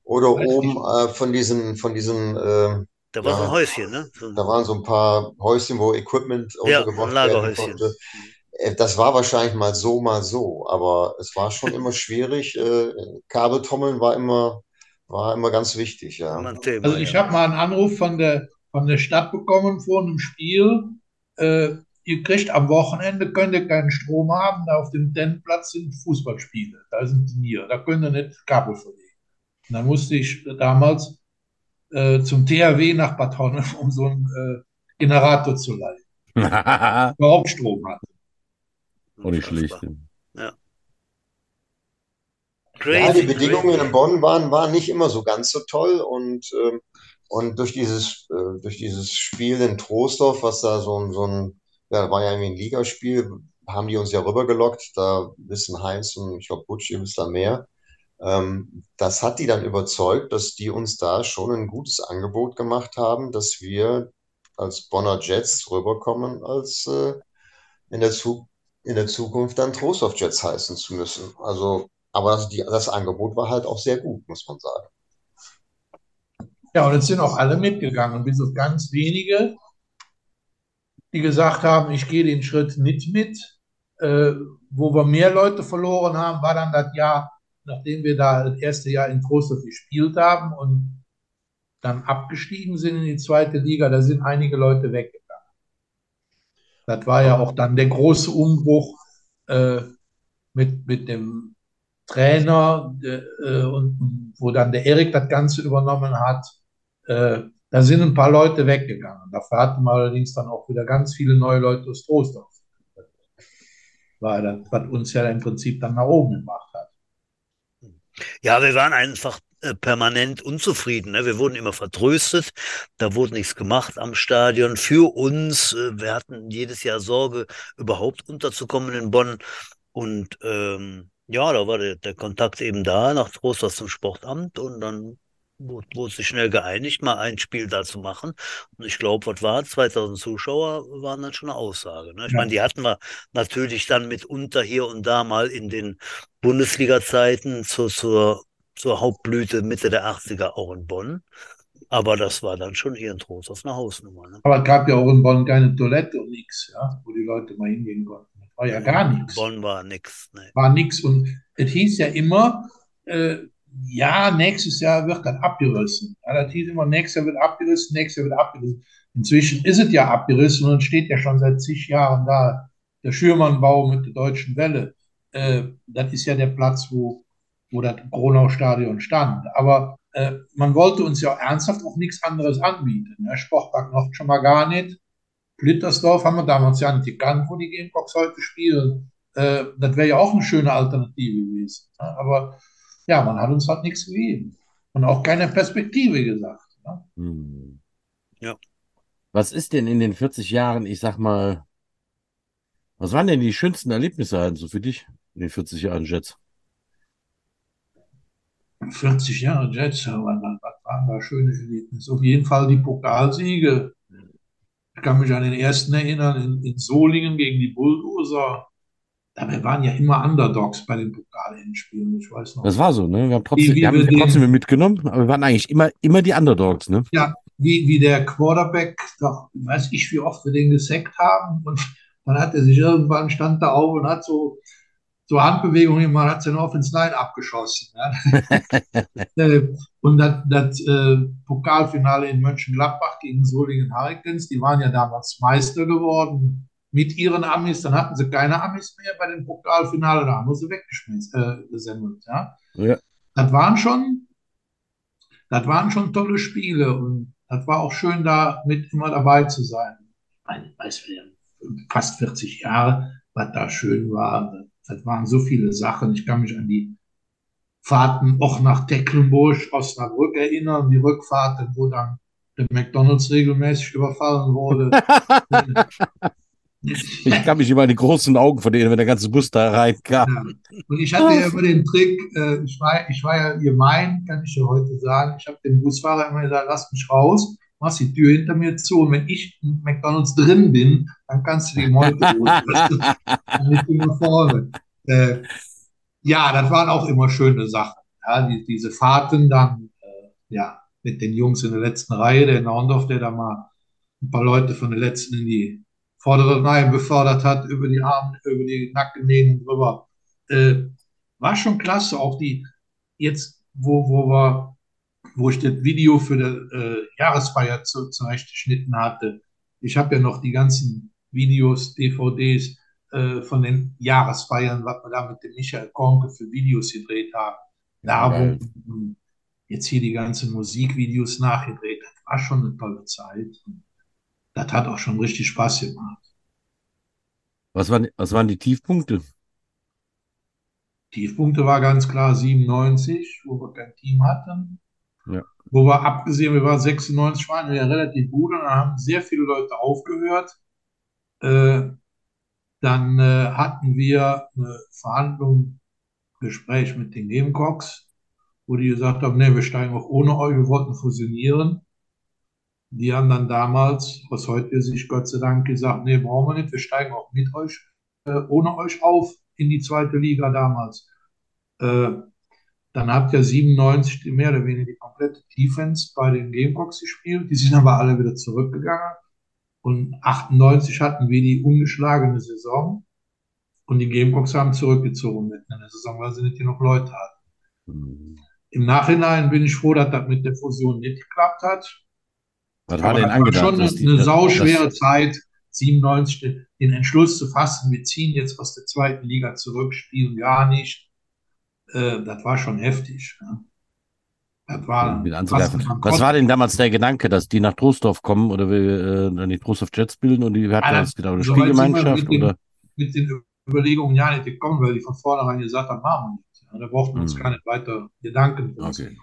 oder weiß oben ich äh, von diesen, von diesen, äh, Da war so ein Ja. Häuschen, ne? So da waren so ein paar Häuschen, wo Equipment Ja, untergebracht werden konnte. Äh, Das war wahrscheinlich mal so, mal so, aber es war schon immer schwierig. Äh, Kabeltrommeln war immer, war immer ganz wichtig, ja. Also ich ja. habe mal einen Anruf von der, von der Stadt bekommen vor einem Spiel. Äh, ihr kriegt am Wochenende, könnt ihr keinen Strom haben, da auf dem Tennplatz sind Fußballspiele. Da sind Turniere, da könnt ihr nicht Kabel verlegen. Und dann musste ich damals äh, zum THW nach Bad Honnef, um so einen äh, Generator zu leihen. Überhaupt Strom hat. Oh, nicht schlecht. Ja, Crazy, die Bedingungen crazy. in Bonn waren, waren nicht immer so ganz so toll und, ähm, und durch dieses, äh, durch dieses Spiel in Troisdorf, was da so ein, so ein, ja, war ja irgendwie ein Ligaspiel, haben die uns ja rübergelockt, da wissen Heinz und ich glaube Butch, ihr wisst da mehr. Ähm, das hat die dann überzeugt, dass die uns da schon ein gutes Angebot gemacht haben, dass wir als Bonner Jets rüberkommen, als äh, in der, Zu in der Zukunft dann Trostorf Jets heißen zu müssen. Also, aber das, die, das Angebot war halt auch sehr gut, muss man sagen. Ja, und jetzt sind auch alle mitgegangen, bis auf ganz wenige, die gesagt haben, ich gehe den Schritt nicht mit. Äh, wo wir mehr Leute verloren haben, war dann das Jahr, nachdem wir da das erste Jahr in Trostorf gespielt haben und dann abgestiegen sind in die zweite Liga, da sind einige Leute weggegangen. Das war ja auch dann der große Umbruch äh, mit, mit dem Trainer äh, und wo dann der Erik das Ganze übernommen hat. Äh, da sind ein paar Leute weggegangen. Dafür hatten wir allerdings dann auch wieder ganz viele neue Leute aus Trostorf. War das, was uns ja im Prinzip dann nach oben gemacht hat. Ja, wir waren einfach äh, permanent unzufrieden. Ne? Wir wurden immer vertröstet. Da wurde nichts gemacht am Stadion für uns. Äh, wir hatten jedes Jahr Sorge, überhaupt unterzukommen in Bonn. Und ähm, ja, da war der, der Kontakt eben da nach Trostorf zum Sportamt und dann wurde, wurde sich schnell geeinigt, mal ein Spiel da zu machen. Und ich glaube, was war 2000 Zuschauer waren dann schon eine Aussage. Ne? Ich Ja. meine, die hatten wir natürlich dann mitunter hier und da mal in den Bundesliga-Zeiten zur, zur zur Hauptblüte Mitte der 80er auch in Bonn. Aber das war dann schon eher ein Trost auf eine Hausnummer. Ne? Aber es gab ja auch in Bonn keine Toilette und nichts, ja, wo die Leute mal hingehen konnten. War ja gar nichts. Bonn war nix. Ne. War nichts. Und es hieß ja immer, äh, ja, nächstes Jahr wird das abgerissen. Ja, hieß immer, nächstes Jahr wird abgerissen, nächstes Jahr wird abgerissen. Inzwischen ist es ja abgerissen und steht ja schon seit zig Jahren da. Der Schürmannbau mit der Deutschen Welle. Äh, das ist ja der Platz, wo, wo das Gronau-Stadion stand. Aber äh, man wollte uns ja ernsthaft auch nichts anderes anbieten. Ne? Sportpark noch schon mal gar nicht. Plittersdorf haben wir damals ja nicht gekannt, wo die Gamebox heute spielen. Äh, das wäre ja auch eine schöne Alternative gewesen. Ne? Aber ja, man hat uns halt nichts gegeben. Und auch keine Perspektive gesagt. Ne? Hm. Ja. Was ist denn in den 40 Jahren, ich sag mal, was waren denn die schönsten Erlebnisse halt so für dich in den 40 Jahren Jets? 40 Jahre Jets, was waren da schöne Erlebnisse? Auf jeden Fall die Pokalsiege. Ich kann mich an den ersten erinnern, in, in Solingen gegen die Bulldozer. Da wir waren ja immer Underdogs bei den Pokalendspielen, ich weiß noch. Das war so, ne? Wir haben trotzdem, Wie- wir haben den- trotzdem mitgenommen, aber wir waren eigentlich immer, immer die Underdogs, ne? Ja, wie, wie der Quarterback, doch, weiß ich, wie oft wir den gesackt haben. Und dann hat er sich irgendwann, stand da auf und hat so, so Handbewegungen gemacht, hat seinen Offense Line abgeschossen. Ja. Äh, und das, das äh, Pokalfinale in Mönchengladbach gegen Solingen Hurricanes, die waren ja damals Meister geworden mit ihren Amis. Dann hatten sie keine Amis mehr bei dem Pokalfinale, da haben wir sie weggeschmissen, äh, gesendet. Ja. Ja. Das waren schon, das waren schon tolle Spiele und das war auch schön, da mit immer dabei zu sein. Ich weiß fast 40 Jahre, was da schön war. Das waren so viele Sachen. Ich kann mich an die Fahrten auch nach Tecklenburg, Osnabrück erinnern, die Rückfahrten, wo dann der McDonalds regelmäßig überfallen wurde. Ich kann mich immer an die großen Augen von denen, wenn der ganze Bus da reinkam. Ja. Und ich hatte ja immer den Trick, äh, ich war, ich war ja gemein, kann ich ja heute sagen. Ich habe dem Busfahrer immer gesagt, lass mich raus, mach die Tür hinter mir zu und wenn ich in McDonalds drin bin, dann kannst du die Meute holen. Nicht immer vorne. Äh, ja, das waren auch immer schöne Sachen. Ja, die, diese Fahrten dann, äh, ja, mit den Jungs in der letzten Reihe, der Naundorf, der da mal ein paar Leute von der letzten in die vordere Reihe befördert hat, über die Arme, über die Nackenlehnen drüber. Äh, war schon klasse. Auch die, jetzt, wo, wo wir, wo ich das Video für die äh, Jahresfeier zu, zurechtgeschnitten hatte. Ich habe ja noch die ganzen Videos, DVDs äh, von den Jahresfeiern, was wir da mit dem Michael Konke für Videos gedreht haben. Da wo jetzt hier die ganzen Musikvideos nachgedreht. Das war schon eine tolle Zeit. Das hat auch schon richtig Spaß gemacht. Was waren, was waren die Tiefpunkte? Tiefpunkte war ganz klar 97, wo wir kein Team hatten. Ja. Wo wir abgesehen, wir waren 96, waren wir ja relativ gut und dann haben sehr viele Leute aufgehört. Äh, dann äh, hatten wir eine Verhandlung, Gespräch mit den Gamecocks, wo die gesagt haben, nee, wir steigen auch ohne euch, wir wollten fusionieren. Die haben dann damals, aus heutiger Sicht Gott sei Dank, gesagt, nee, brauchen wir nicht, wir steigen auch mit euch, äh, ohne euch auf in die zweite Liga damals. Äh, dann habt ihr 97 die mehr oder weniger die komplette Defense bei den Gamecocks gespielt. Die sind aber alle wieder zurückgegangen. Und 98 hatten wir die ungeschlagene Saison. Und die Gamecocks haben zurückgezogen mitten in der Saison, weil sie nicht genug Leute hatten. Hm. Im Nachhinein bin ich froh, dass das mit der Fusion nicht geklappt hat. Was war denn das war angedacht? schon eine, dass die- eine sauschwere Zeit, 97, den Entschluss zu fassen, wir ziehen jetzt aus der zweiten Liga zurück, spielen gar nicht. Äh, das war schon heftig. Ja. Das war ein Was war denn damals der Gedanke, dass die nach Trostorf kommen oder wir äh, dann die Trostorf Jets bilden und die hatten Ah, das genau eine so Spielgemeinschaft mit den- oder? mit den Überlegungen ja nicht gekommen, weil die von vornherein gesagt haben, machen wir nicht. Ja, da brauchten wir uns Hm. keine weiter Gedanken Okay.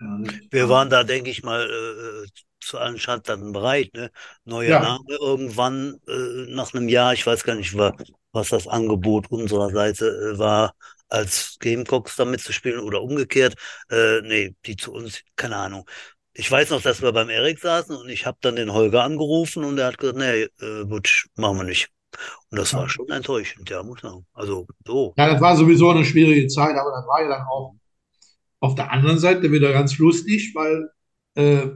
Ja, Wir waren da, denke ich mal, äh, zu allen Schandtaten bereit. Ne? Neuer Ja. Name irgendwann äh, nach einem Jahr, ich weiß gar nicht, wa- was das Angebot unserer Seite äh, war, als Gamecocks da mitzuspielen oder umgekehrt. Äh, nee, die zu uns, keine Ahnung. Ich weiß noch, dass wir beim Erik saßen und ich habe dann den Holger angerufen und er hat gesagt, nee, äh, Butsch, machen wir nicht. Und das Ja. war schon enttäuschend, ja, muss ich sagen. Also so. Ja, das war sowieso eine schwierige Zeit, aber das war ja dann auch Auf der anderen Seite wieder ganz lustig, weil äh,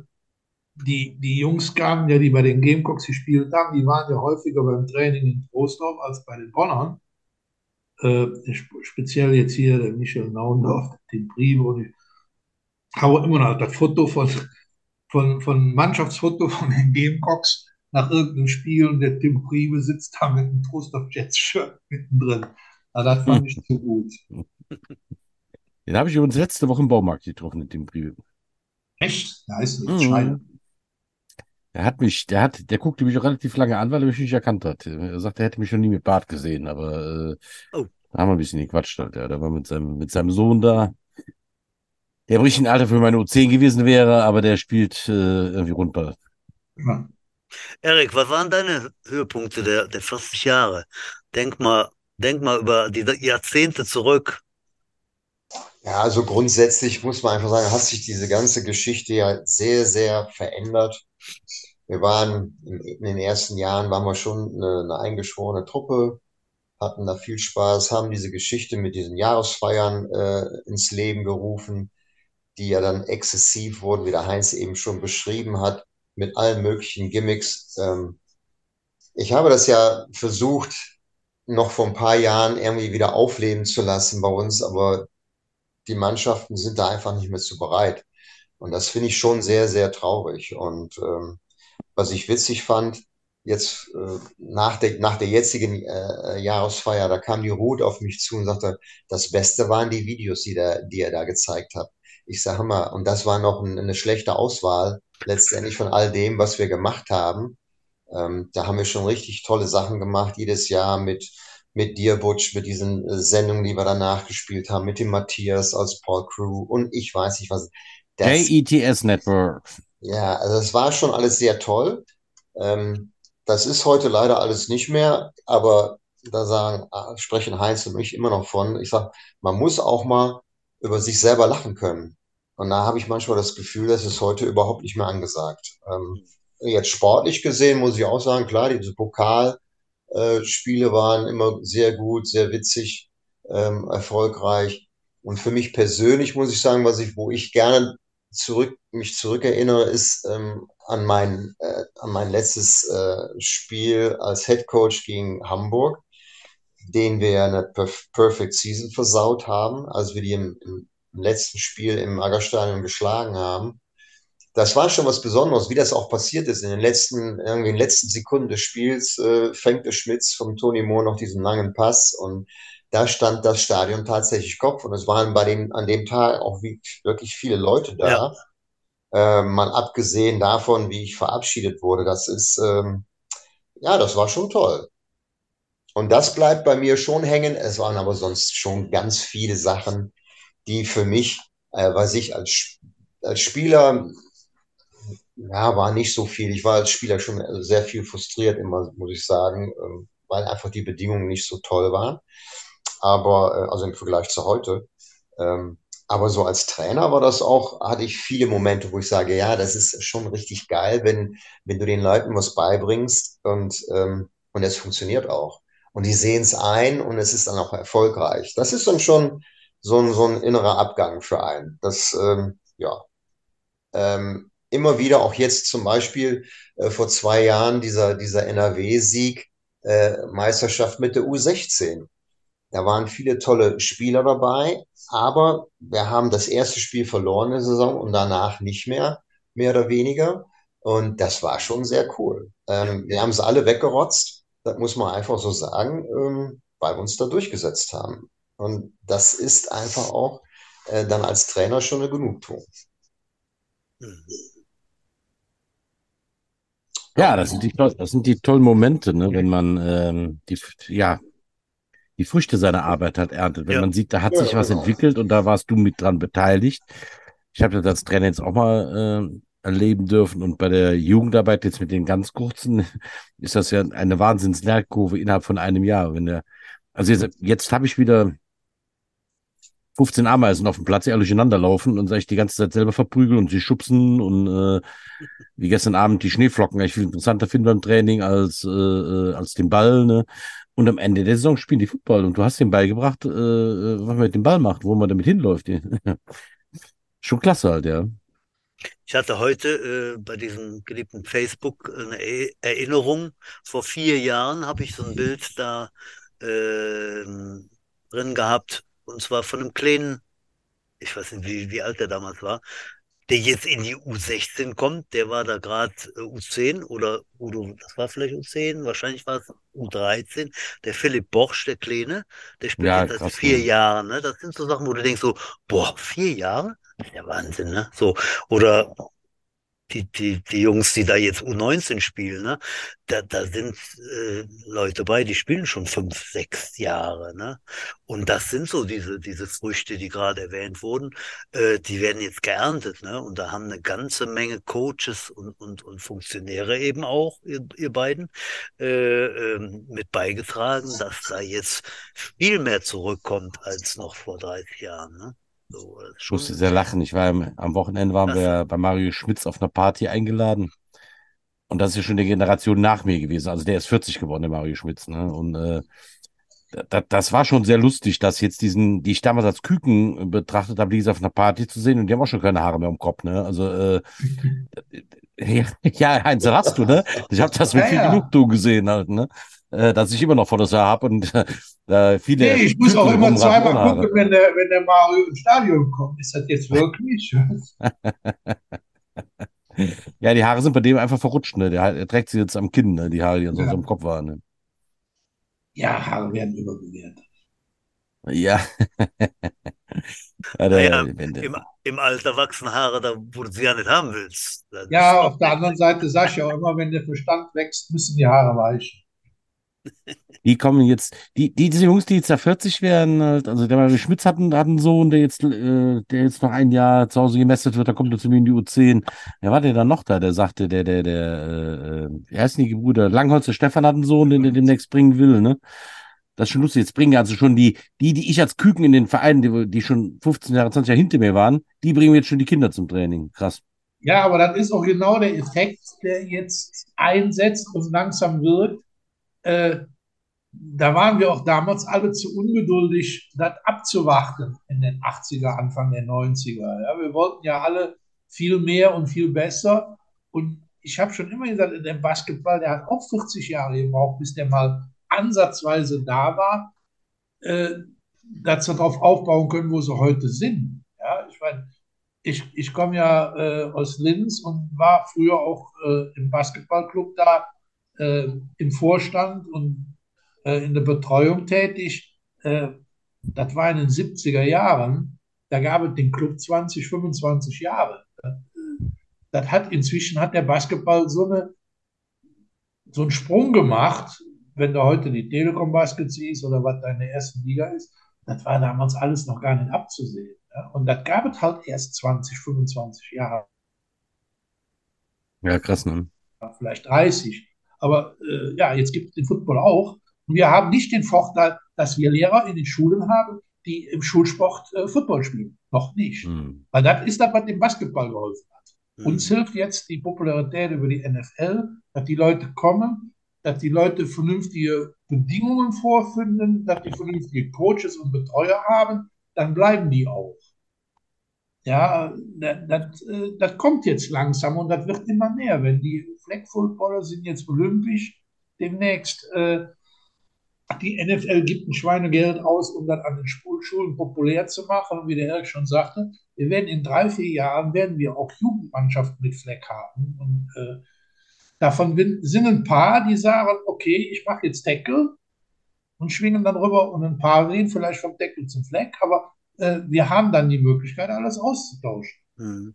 die, die Jungs kamen ja, die bei den Gamecocks gespielt haben, die waren ja häufiger beim Training in Trostorf als bei den Bonnern. Äh, speziell jetzt hier der Michel Naundorf, den Briebe und ich haue immer noch das Foto von, von, von Mannschaftsfoto von den Gamecocks nach irgendeinem Spiel und der Tim Priebe sitzt da mit einem Trostorf Jets-Shirt mittendrin. Also das fand ich zu gut. Den habe ich übrigens letzte Woche im Baumarkt getroffen, mit dem Briebe. Echt? Ja, ist nicht Mhm. Er hat mich, der hat, der guckte mich auch relativ lange an, weil er mich nicht erkannt hat. Er sagt, er hätte mich schon nie mit Bart gesehen, aber äh, Oh. da haben wir ein bisschen gequatscht halt, ja. Der war mit seinem, mit seinem Sohn da. Der im richtigen Alter für meine U10 gewesen wäre, aber der spielt äh, irgendwie Rundball. Ja. Erik, was waren deine Höhepunkte der, der 40 Jahre? Denk mal, denk mal über die Jahrzehnte zurück. Ja, also grundsätzlich muss man einfach sagen, hat sich diese ganze Geschichte ja sehr, sehr verändert. Wir waren in, den ersten Jahren waren wir schon eine, eine eingeschworene Truppe, hatten da viel Spaß, haben diese Geschichte mit diesen Jahresfeiern äh, ins Leben gerufen, die ja dann exzessiv wurden, wie der Heinz eben schon beschrieben hat, mit allen möglichen Gimmicks. Ähm, ich habe das ja versucht, noch vor ein paar Jahren irgendwie wieder aufleben zu lassen bei uns, aber die Mannschaften sind da einfach nicht mehr zu bereit. Und das finde ich schon sehr, sehr traurig. Und ähm, was ich witzig fand, jetzt äh, nach der, nach der jetzigen äh, Jahresfeier, da kam die Ruth auf mich zu und sagte, das Beste waren die Videos, die, der, die er da gezeigt hat. Ich sage mal, und das war noch ein, eine schlechte Auswahl letztendlich von all dem, was wir gemacht haben. Ähm, da haben wir schon richtig tolle Sachen gemacht, jedes Jahr mit, mit dir, Butch, mit diesen äh, Sendungen, die wir danach gespielt haben, mit dem Matthias als Paul Crew und ich weiß nicht was. JETS Network. ja, also es war schon alles sehr toll. Ähm, das ist heute leider alles nicht mehr, aber da sagen, ah, sprechen Heinz und ich immer noch von. Ich sag, man muss auch mal über sich selber lachen können. Und da habe ich manchmal das Gefühl, das ist heute überhaupt nicht mehr angesagt. Ähm, jetzt sportlich gesehen muss ich auch sagen, klar, diese Pokalspiele waren immer sehr gut, sehr witzig, ähm, erfolgreich. Und für mich persönlich muss ich sagen, was ich, wo ich gerne zurück, mich zurückerinnere, ist ähm, an mein, äh, an mein letztes äh, Spiel als Head Coach gegen Hamburg, den wir ja eine Perf Perfect Season versaut haben, als wir die im, im letzten Spiel im Aggerstadion geschlagen haben. Das war schon was Besonderes, wie das auch passiert ist. In den letzten, irgendwie in den letzten Sekunden des Spiels äh, fängt der Schmitz vom Tony Moore noch diesen langen Pass und da stand das Stadion tatsächlich Kopf und es waren bei dem, an dem Tag auch wie, wirklich viele Leute da. Ja. Äh, mal abgesehen davon, wie ich verabschiedet wurde, das ist, ähm, ja, das war schon toll. Und das bleibt bei mir schon hängen. Es waren aber sonst schon ganz viele Sachen, die für mich, äh, was ich als, als Spieler, ja, war nicht so viel. Ich war als Spieler schon sehr viel frustriert, immer, muss ich sagen, ähm, weil einfach die Bedingungen nicht so toll waren. Aber, äh, also im Vergleich zu heute. Ähm, aber so als Trainer war das auch, hatte ich viele Momente, wo ich sage, ja, das ist schon richtig geil, wenn, wenn du den Leuten was beibringst und, ähm, und es funktioniert auch. Und die sehen es ein und es ist dann auch erfolgreich. Das ist dann schon so ein, so ein innerer Abgang für einen. Das, ähm, ja. Ähm, immer wieder, auch jetzt zum Beispiel äh, vor zwei Jahren, dieser, dieser NRW-Sieg, äh, Meisterschaft mit der U16. Da waren viele tolle Spieler dabei, aber wir haben das erste Spiel verloren in der Saison und danach nicht mehr, mehr oder weniger. Und das war schon sehr cool. Ähm, wir haben es alle weggerotzt, das muss man einfach so sagen, ähm, weil wir uns da durchgesetzt haben. Und das ist einfach auch äh, dann als Trainer schon eine Genugtuung. Ja, das sind die, das sind die tollen Momente, ne, wenn man ähm, die, ja, die Früchte seiner Arbeit hat erntet. Wenn Ja. man sieht, da hat sich was genau. entwickelt und da warst du mit dran beteiligt. Ich habe das als Trainer jetzt auch mal äh, erleben dürfen und bei der Jugendarbeit jetzt mit den ganz kurzen ist das ja eine Wahnsinns-Lernkurve innerhalb von einem Jahr. Wenn der, also jetzt, jetzt habe ich wieder 15 Ameisen auf dem Platz, die alle durcheinander laufen und ich die ganze Zeit selber verprügeln und sie schubsen und äh, wie gestern Abend die Schneeflocken, die ich viel interessanter finde beim Training als, äh, äh, als den Ball. Ne? Und am Ende der Saison spielen die Football und du hast den Ball gebracht, äh, äh, was man mit dem Ball macht, wo man damit hinläuft. Schon klasse halt, ja. Ich hatte heute äh, bei diesem geliebten Facebook eine e Erinnerung. Vor vier Jahren habe ich so ein Bild da äh, drin gehabt, und zwar von einem kleinen, ich weiß nicht, wie, wie alt der damals war, der jetzt in die U16 kommt, der war da gerade äh, U10 oder Udo, das war vielleicht U10, wahrscheinlich war es U13. Der Philipp Borsch, der Kleine, der spielt Ja, jetzt seit vier? Jahren. Ne? Das sind so Sachen, wo du denkst so, boah, vier Jahre? Das ist ja Wahnsinn, ne? So, oder die, die, die Jungs, die da jetzt U19 spielen, ne? Da, da sind äh, Leute bei, die spielen schon fünf, sechs Jahre, ne? Und das sind so diese, diese Früchte, die gerade erwähnt wurden, äh, die werden jetzt geerntet, ne? Und da haben eine ganze Menge Coaches und, und, und Funktionäre eben auch, ihr, ihr beiden, äh, ähm, mit beigetragen, dass da jetzt viel mehr zurückkommt als noch vor 30 Jahren, ne? So, das Ich musste sehr lachen. Ich war im, am Wochenende waren wir bei Mario Schmitz auf einer Party eingeladen. Und das ist ja schon die Generation nach mir gewesen. Also der ist 40 geworden, der Mario Schmitz. Ne? Und äh, da, das war schon sehr lustig, dass jetzt diesen, die ich damals als Küken betrachtet habe, die ist auf einer Party zu sehen und die haben auch schon keine Haare mehr im Kopf. Ne? Also äh, ja, Heinz, hast du, ne? Ich habe das mit Ja, viel ja. Genugtuung gesehen halt, ne? Äh, dass ich immer noch volles Haar habe und äh, viele Nee, ich muss auch Küken immer zweimal gucken, wenn der, wenn der Mario ins Stadion kommt. Ist das jetzt wirklich? Ja, die Haare sind bei dem einfach verrutscht, ne? Der, er trägt sie jetzt am Kinn, ne? Die Haare, die sonst Ja. am Kopf waren, ne? Ja, Haare werden überbewertet. Ja. ja, Naja, der, der, im, im Alter wachsen Haare, da wo du sie ja nicht haben willst. Das Ja, auf der anderen Seite sag ich ja auch immer, wenn der Verstand wächst, müssen die Haare weichen. Die kommen jetzt, die, die, diese Jungs, die jetzt da 40 werden, halt, also der Mario Schmitz hat einen, hat einen Sohn, der jetzt, äh, der jetzt noch ein Jahr zu Hause gemästet wird, da kommt er zu mir in die U10. Wer war der dann noch da? Der sagte, der, der, der, äh, wie heißen die Brüder? Langholzer Stefan hat einen Sohn, den der demnächst bringen will, ne? Das ist schon lustig. Jetzt bringen also schon die, die, die ich als Küken in den Vereinen, die, die schon 15 Jahre, 20 Jahre hinter mir waren, die bringen jetzt schon die Kinder zum Training. Krass. Ja, aber das ist auch genau der Effekt, der jetzt einsetzt und langsam wirkt. Äh, da waren wir auch damals alle zu ungeduldig, das abzuwarten in den 80er, Anfang der 90er. Ja, wir wollten ja alle viel mehr und viel besser. Und ich habe schon immer gesagt, der Basketball, der hat auch 40 Jahre gebraucht, bis der mal ansatzweise da war, äh, dass sie darauf aufbauen können, wo sie heute sind. Ja, ich meine, ich, ich komme ja äh, aus Linz und war früher auch äh, im Basketballclub da, äh, im Vorstand und äh, in der Betreuung tätig. Äh, das war in den 70er Jahren. Da gab es den Club 20, 25 Jahre. Das, hat inzwischen hat der Basketball so eine so einen Sprung gemacht, wenn du heute die Telekom Basket siehst oder was da in der ersten Liga ist, das war damals alles noch gar nicht abzusehen. Ja? Und das gab es halt erst 20, 25 Jahre, Ja, krass, ne? vielleicht 30. Aber äh, ja, jetzt gibt es den Football auch. Und wir haben nicht den Vorteil, dass wir Lehrer in den Schulen haben, die im Schulsport äh, Football spielen. Noch nicht. Hm. Weil das ist das, was dem Basketball geholfen hat. Uns Mhm. hilft jetzt die Popularität über die NFL, dass die Leute kommen, dass die Leute vernünftige Bedingungen vorfinden, dass die vernünftige Coaches und Betreuer haben, dann bleiben die auch. Ja, äh, das kommt jetzt langsam und das wird immer mehr. Wenn die Flag Footballer sind jetzt olympisch, demnächst äh, die NFL gibt ein Schweinegeld aus, um das an den Schul- Schulen populär zu machen. Und wie der Erik schon sagte, wir werden in drei, vier Jahren werden wir auch Jugendmannschaften mit Fleck haben. Und äh, davon sind ein paar, die sagen, okay, ich mache jetzt Tackle und schwingen dann rüber und ein paar gehen vielleicht vom Tackle zum Fleck, aber äh, wir haben dann die Möglichkeit, alles auszutauschen. Mhm.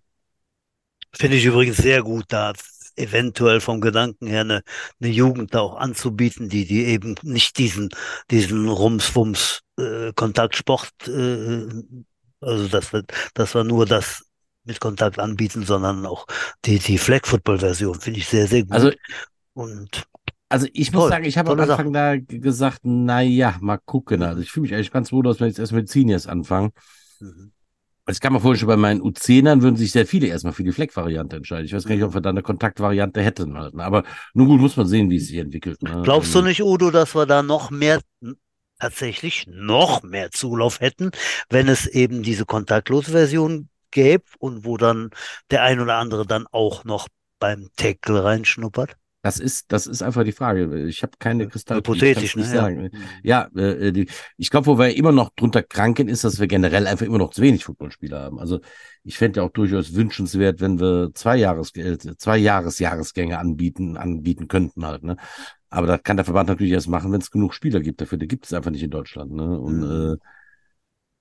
Finde ich übrigens sehr gut, da eventuell vom Gedanken her eine, eine Jugend da auch anzubieten, die, die eben nicht diesen, diesen Rums-Wums äh, Kontaktsport, äh, also dass wir, dass wir nur das mit Kontakt anbieten, sondern auch die, die Flag-Football-Version finde ich sehr, sehr gut. Also, Und also ich muss Toll, sagen, ich habe am Anfang da gesagt, na ja, mal gucken. Also ich fühle mich eigentlich ganz wohl, dass wir jetzt erst mit Seniors anfangen. mhm. Also ich kann mir vorstellen, schon bei meinen U10ern würden sich sehr viele erstmal für die Fleck-Variante entscheiden. Ich weiß gar nicht, ob wir da eine Kontaktvariante hätten halt. ne? Aber nun gut, muss man sehen, wie es sich entwickelt. Ne? Glaubst du Ähm, nicht, Udo, dass wir da noch mehr, tatsächlich noch mehr Zulauf hätten, wenn es eben diese kontaktlose Version gäbe und wo dann der ein oder andere dann auch noch beim Tackle reinschnuppert? Das ist, das ist einfach die Frage. Ich habe keine Kristallkugel. Hypothetisch, ne? nicht sagen. Ja, äh, die, ich glaube, wo wir immer noch drunter kranken, ist, dass wir generell einfach immer noch zu wenig Footballspieler haben. Also ich fände ja auch durchaus wünschenswert, wenn wir zwei Jahres, äh, zwei Jahres Jahresgänge anbieten, anbieten könnten halt. Ne? Aber das kann der Verband natürlich erst machen, wenn es genug Spieler gibt. Dafür die gibt es einfach nicht in Deutschland. Ne? Und Mhm.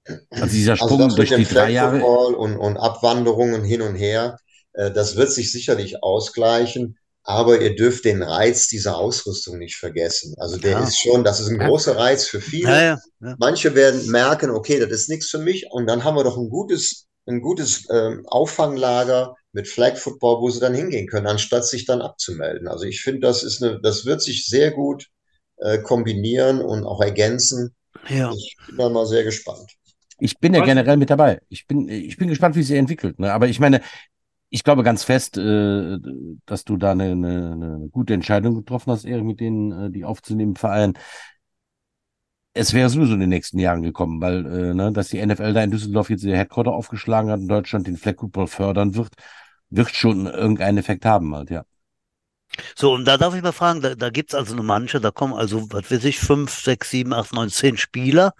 äh, also dieser Also Sprung mit durch die drei Jahre. Und, und Abwanderungen hin und her, äh, das wird sich sicherlich ausgleichen. Aber ihr dürft den Reiz dieser Ausrüstung nicht vergessen. Also der Ja. ist schon, das ist ein Ja. großer Reiz für viele. Ja, ja, ja. Manche werden merken, okay, das ist nichts für mich. Und dann haben wir doch ein gutes, ein gutes ähm, Auffanglager mit Flag Football, wo sie dann hingehen können, anstatt sich dann abzumelden. Also ich finde, das ist eine, das wird sich sehr gut äh, kombinieren und auch ergänzen. ja. Ich bin da mal sehr gespannt. Ich bin ja generell mit dabei. Ich bin, ich bin gespannt, wie sie entwickelt. Ne? Aber ich meine, ich glaube ganz fest, äh, dass du da eine, eine, eine gute Entscheidung getroffen hast, Erik, mit denen, äh, die aufzunehmen Verein. Es wäre sowieso in den nächsten Jahren gekommen, weil, äh, ne, dass die NFL da in Düsseldorf jetzt ihr Headquarter aufgeschlagen hat und Deutschland den Flag Football fördern wird, wird schon irgendeinen Effekt haben halt, ja. So, und da darf ich mal fragen, da, da gibt es also eine Mannschaft, da kommen also, was weiß ich, fünf, sechs, sieben, acht, neun, zehn Spieler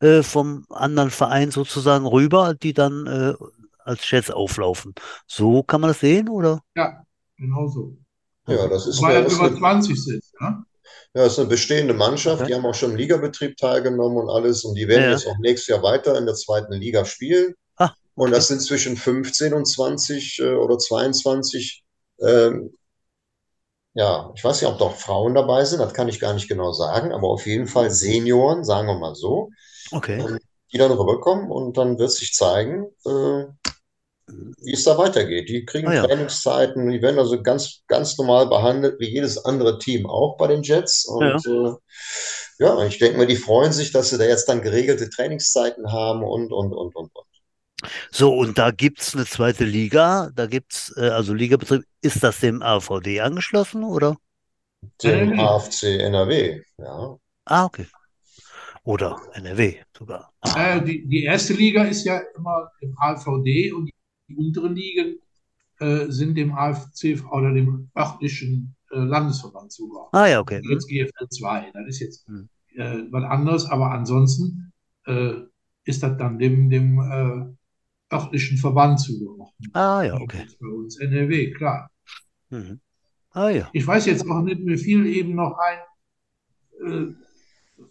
äh, vom anderen Verein sozusagen rüber, die dann äh, als Jets auflaufen. So kann man das sehen, oder? Ja, genau so. Ja, das ist, Weil eine, er über eine, 20 sind. Ne? ja, das ist eine bestehende Mannschaft. Okay. Die haben auch schon im Ligabetrieb teilgenommen und alles. Und die werden Ja, ja. jetzt auch nächstes Jahr weiter in der zweiten Liga spielen. Ah, Und okay. das sind zwischen 15 und 20 äh, oder 22. Ähm, ja, ich weiß nicht, ob da auch Frauen dabei sind, das kann ich gar nicht genau sagen, aber auf jeden Fall Senioren, sagen wir mal so, Okay. die dann rüberkommen und dann wird sich zeigen, äh, wie es da weitergeht. Die kriegen Ah, ja. Trainingszeiten, die werden also ganz, ganz normal behandelt, wie jedes andere Team auch bei den Jets. Und äh, ja, ich denke mal, die freuen sich, dass sie da jetzt dann geregelte Trainingszeiten haben und, und, und, und, und. So, und da gibt's eine zweite Liga, da gibt's äh, also Ligabetrieb. Ist das dem AVD angeschlossen, oder? Dem NRW. AFC NRW, ja. Ah, okay. Oder NRW sogar. Ah, Äh, die, die erste Liga ist ja immer im AVD und die unteren Ligen äh, sind dem AFC oder dem örtlichen äh, Landesverband zugeordnet. ah ja, okay. Jetzt GFL 2, das ist jetzt Hm. äh, was anderes, aber ansonsten äh, ist das dann dem, dem äh, örtlichen Verband zugeordnet. Ah ja, okay. Jetzt bei uns NRW, klar. Mhm. Ah ja. Ich weiß jetzt auch nicht, mir fiel eben noch ein, äh,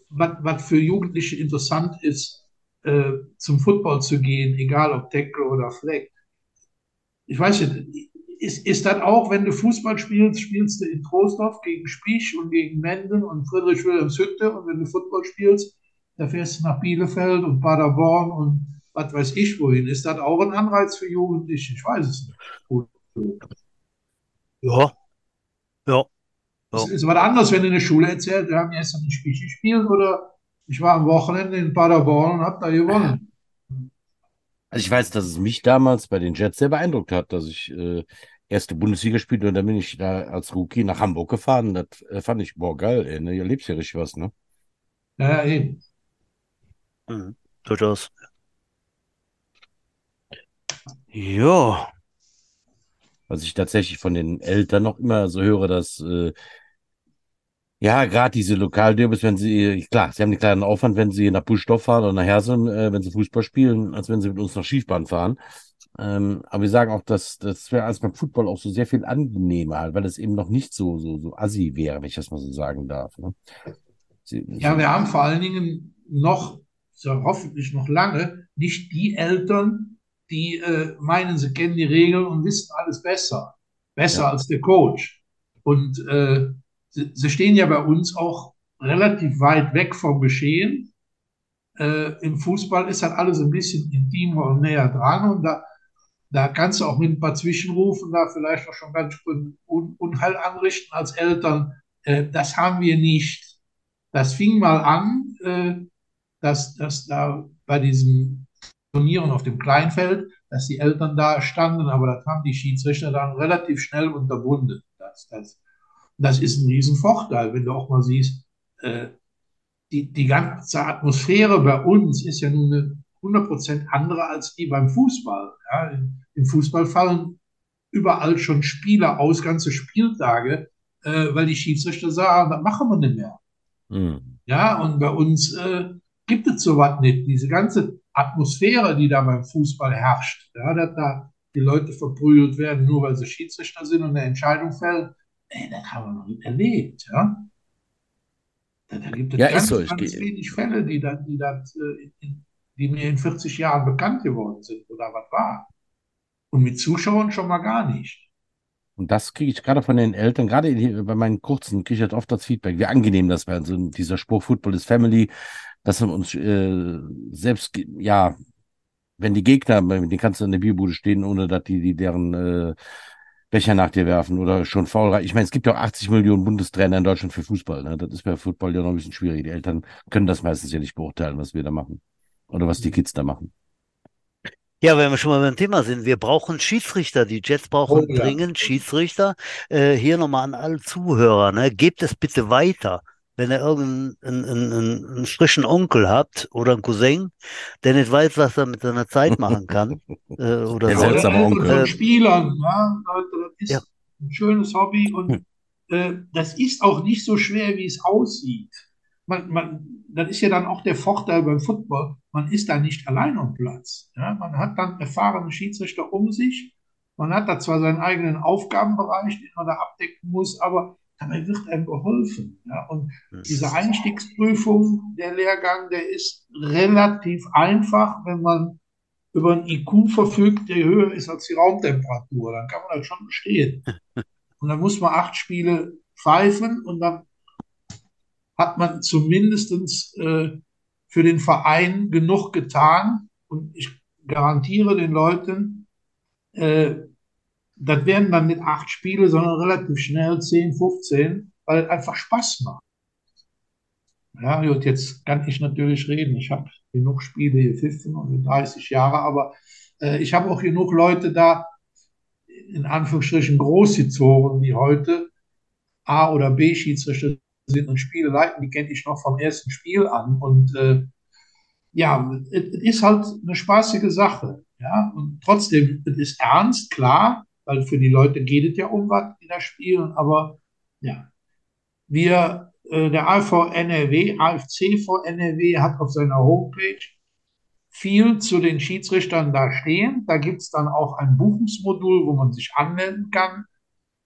was, für Jugendliche interessant ist, zum Football zu gehen, egal ob Tackle oder Flag. Ich weiß nicht, ist, ist das auch, wenn du Fußball spielst, spielst du in Troisdorf gegen Spiech und gegen Menden und Friedrich Wilhelmshütte und wenn du Football spielst, da fährst du nach Bielefeld und Paderborn und was weiß ich wohin. Ist das auch ein Anreiz für Jugendliche? Ich weiß es nicht. Gut. Ja. Ja. Es ist was anderes, wenn du in der Schule erzählst, wir haben gestern ein Spiel gespielt oder ich war am Wochenende in Paderborn und habe da gewonnen. Also ich weiß, dass es mich damals bei den Jets sehr beeindruckt hat, dass ich äh, erste Bundesliga spielte und dann bin ich da als Rookie nach Hamburg gefahren. Das äh, fand ich, boah, geil, ey, ne? Ihr lebt ja richtig was, ne? Ja, ja, eben. Mhm. Durchaus. Ja. Was ich tatsächlich von den Eltern noch immer so höre, dass äh, ja, gerade diese Lokalderbys, wenn sie, klar, sie haben einen kleinen Aufwand, wenn sie nach Buschdorf fahren oder nach Hersen, äh, wenn sie Fußball spielen, als wenn sie mit uns nach Schiefbahn fahren. Ähm, aber wir sagen auch, dass das wäre als beim Football auch so sehr viel angenehmer, halt, weil es eben noch nicht so, so, so assi wäre, wenn ich das mal so sagen darf. Ne? Sie, Ja, wir haben vor allen Dingen noch, so hoffentlich noch lange, nicht die Eltern, die äh, meinen, sie kennen die Regeln und wissen alles besser. Besser Ja. als der Coach. Und äh, sie, stehen ja bei uns auch relativ weit weg vom Geschehen. Äh, Im Fußball ist halt alles ein bisschen intimer und näher dran und da, da kannst du auch mit ein paar Zwischenrufen da vielleicht auch schon ganz schön Un Unheil anrichten als Eltern. Äh, das haben wir nicht. Das fing mal an, äh, dass, dass da bei diesem Turnieren auf dem Kleinfeld, dass die Eltern da standen, aber das haben die Schiedsrichter dann relativ schnell unterbunden. Das, das, das ist ein Riesenvorteil, wenn du auch mal siehst, äh, die, die ganze Atmosphäre bei uns ist ja nun eine 100% andere als die beim Fußball. Ja, Im Fußball fallen überall schon Spieler aus, ganze Spieltage, äh, weil die Schiedsrichter sagen, das machen wir nicht mehr. Hm. Ja, und bei uns äh, gibt es sowas nicht. Diese ganze Atmosphäre, die da beim Fußball herrscht, ja, dass da die Leute verprügelt werden, nur weil sie Schiedsrichter sind und eine Entscheidung fällen, ey, das haben wir noch nicht erlebt. Ja, da, da gibt es Ja, ganz, so. Ganz wenig Fälle, die, da, die, das, äh, die mir in 40 Jahren bekannt geworden sind oder was war. Und mit Zuschauern schon mal gar nicht. Und das kriege ich gerade von den Eltern, gerade bei meinen Kurzen, kriege ich halt oft das Feedback, wie angenehm das wäre. So dieser Spruch Football is Family, dass wir uns äh, selbst, ja, wenn die Gegner, mit denen kannst du in der Bierbude stehen, ohne dass die, die deren äh, Becher nach dir werfen oder schon faul. rein- Ich meine, es gibt ja auch 80 Millionen Bundestrainer in Deutschland für Fußball. Ne? Das ist bei Football ja noch ein bisschen schwierig. Die Eltern können das meistens ja nicht beurteilen, was wir da machen. Oder was die Kids da machen. Ja, wenn wir schon mal beim Thema sind, wir brauchen Schiedsrichter. Die Jets brauchen Oh ja. dringend Schiedsrichter. Äh, hier nochmal an alle Zuhörer, ne? Gebt es bitte weiter. Wenn ihr irgendeinen einen, einen, einen frischen Onkel habt oder einen Cousin, der nicht weiß, was er mit seiner Zeit machen kann, äh, oder Der so. seltsame Oder Onkel. Von Äh, Spielern, ja, Leute, das ist Ja. ein schönes Hobby und Hm. äh, das ist auch nicht so schwer, wie es aussieht. Man, man, das ist ja dann auch der Vorteil beim Football. Man ist da nicht allein am Platz. Ja, man hat dann erfahrene Schiedsrichter um sich. Man hat da zwar seinen eigenen Aufgabenbereich, den man da abdecken muss, aber dabei wird einem geholfen. Ja, und diese Einstiegsprüfung, der Lehrgang, der ist relativ einfach, wenn man über ein IQ verfügt, der höher ist als die Raumtemperatur. Dann kann man das schon bestehen. Und dann muss man acht Spiele pfeifen und dann hat man zumindest äh, für den Verein genug getan. Und ich garantiere den Leuten, äh, das werden dann nicht acht Spiele, sondern relativ schnell 10, 15, weil es einfach Spaß macht. Ja, und jetzt kann ich natürlich reden. Ich habe genug Spiele hier pfiffen und 30 Jahre, aber äh, ich habe auch genug Leute da, in Anführungsstrichen Großhizoren, die heute A- oder B-Schiedsrichter sind und Spiele leiten, die kenne ich noch vom ersten Spiel an. Und äh, ja, es es ist halt eine spaßige Sache. Ja, und trotzdem, es ist ernst, klar, weil für die Leute geht es ja um was, die da spielen, aber ja, wir, äh, der AV NRW, AFC vor NRW hat auf seiner Homepage viel zu den Schiedsrichtern da stehen. Da gibt es dann auch ein Buchungsmodul, wo man sich anmelden kann.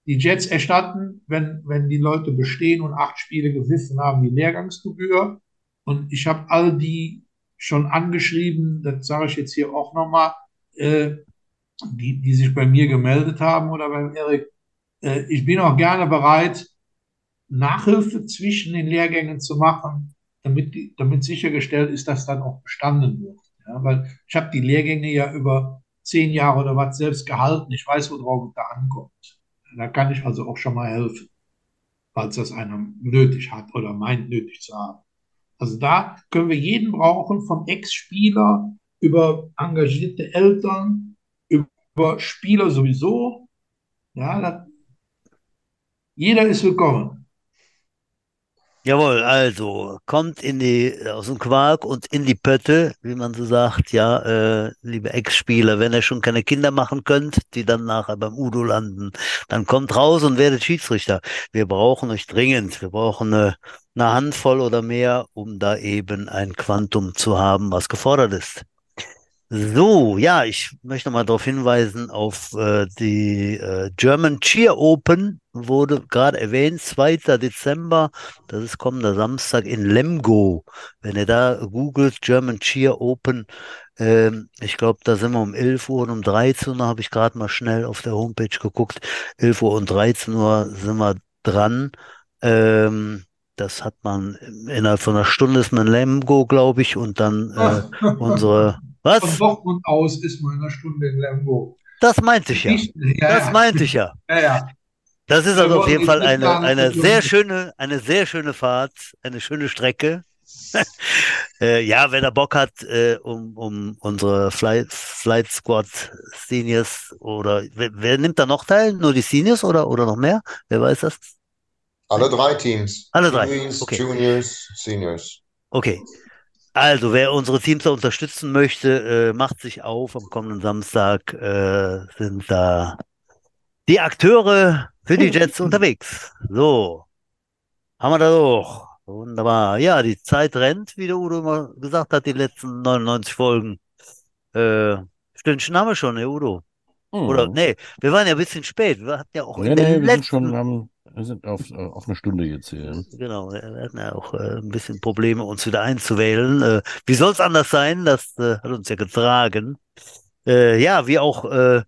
Die Jets erstatten, wenn, wenn die Leute bestehen und acht Spiele gepfiffen haben, die Lehrgangsgebühr. Und ich habe all die schon angeschrieben, das sage ich jetzt hier auch nochmal, äh, die, die sich bei mir gemeldet haben oder beim Erik. Äh, ich bin auch gerne bereit, Nachhilfe zwischen den Lehrgängen zu machen, damit, die, damit sichergestellt ist, dass dann auch bestanden wird. Ja, weil ich habe die Lehrgänge ja über zehn Jahre oder was selbst gehalten. Ich weiß, worauf es da ankommt. Da kann ich also auch schon mal helfen, falls das einer nötig hat oder meint nötig zu haben. Also da können wir jeden brauchen, vom Ex-Spieler über engagierte Eltern, über Spieler sowieso. Ja, das, jeder ist willkommen. Jawohl, also kommt in die aus dem Quark und in die Pötte, wie man so sagt, ja, äh, liebe Ex-Spieler, wenn ihr schon keine Kinder machen könnt, die dann nachher beim Udo landen, dann kommt raus und werdet Schiedsrichter. Wir brauchen euch dringend. Wir brauchen eine, eine Handvoll oder mehr, um da eben ein Quantum zu haben, was gefordert ist. So, ja, ich möchte mal darauf hinweisen, auf äh, die äh, German Cheer Open wurde gerade erwähnt, 2. Dezember, das ist kommender Samstag in Lemgo. Wenn ihr da googelt, German Cheer Open, ähm, ich glaube, da sind wir um 11 Uhr und um 13 Uhr, habe ich gerade mal schnell auf der Homepage geguckt, 11 Uhr und 13 Uhr sind wir dran. Ähm, das hat man innerhalb von einer Stunde ist man in Lemgo, glaube ich, und dann äh, unsere was? Von Dortmund aus ist man in einer Stunde in Lemgo. Das meinte ich ja. Ja, Das ja. meinte ich ja. Ja, ja. Das ist also auf jeden Fall eine, eine sehr schöne, eine sehr schöne Fahrt, eine schöne Strecke. Äh, ja, wer da Bock hat, äh, um, um unsere Flight, Flight Squad Seniors oder wer, wer nimmt da noch teil? Nur die Seniors oder, oder noch mehr? Wer weiß das? Alle drei Teams. Alle drei, Teens, okay. Juniors, Seniors. Okay. Also, wer unsere Teams da unterstützen möchte, äh, macht sich auf. Am kommenden Samstag äh, sind da die Akteure für die Jets unterwegs. So, haben wir das auch. Wunderbar. Ja, die Zeit rennt, wie der Udo immer gesagt hat, die letzten 99 Folgen. Äh, Stündchen haben wir schon, ne, Udo? Oder, Hm. nee, wir waren ja ein bisschen spät. Wir hatten ja auch Nee, in nee, wir sind letzten, schon am, wir sind auf, äh, auf eine Stunde jetzt hier. Genau, wir hatten ja auch äh, ein bisschen Probleme, uns wieder einzuwählen. Äh, wie soll es anders sein? Das äh, hat uns ja getragen. Äh, ja, wie auch äh,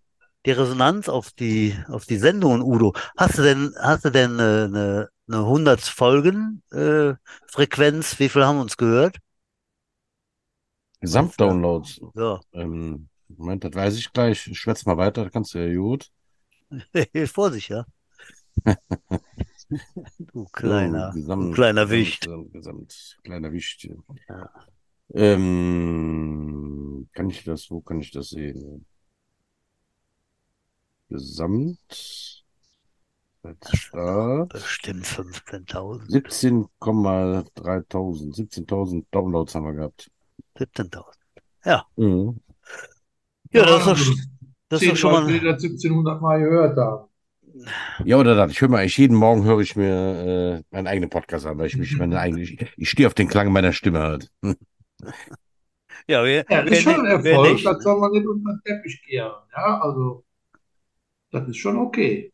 die Resonanz auf die auf die Sendungen, Udo. Hast du denn hast du denn äh, eine eine 100 Folgen äh, Frequenz? Wie viel haben uns gehört? Gesamtdownloads. Ja, Ähm, Moment, das weiß ich gleich. Ich schwätze mal weiter, das kannst du ja gut. Vorsicht, ja. Du kleiner, So, du Gesamt, kleiner Gesamt, Wicht. Gesamt, Gesamt, kleiner Wicht. Ja. Ähm, kann ich das, wo kann ich das sehen? Gesamt, Start, Bestimmt 15.000, 17,3000, 17.000 Downloads haben wir gehabt. 17.000. Ja, Mhm. Ja, das ist doch, also, das ist doch zehn schon mal. die das 1700 Mal gehört haben. Ja, oder das. Ich höre mal, eigentlich jeden Morgen höre ich mir äh, meinen eigenen Podcast an, weil ich mich meine eigene, ich, ich stehe auf den Klang meiner Stimme halt. Ja, wer, Ja, das ist schon ein Erfolg, nicht. das soll man nicht unter den Teppich kehren. Ja, also, das ist schon okay.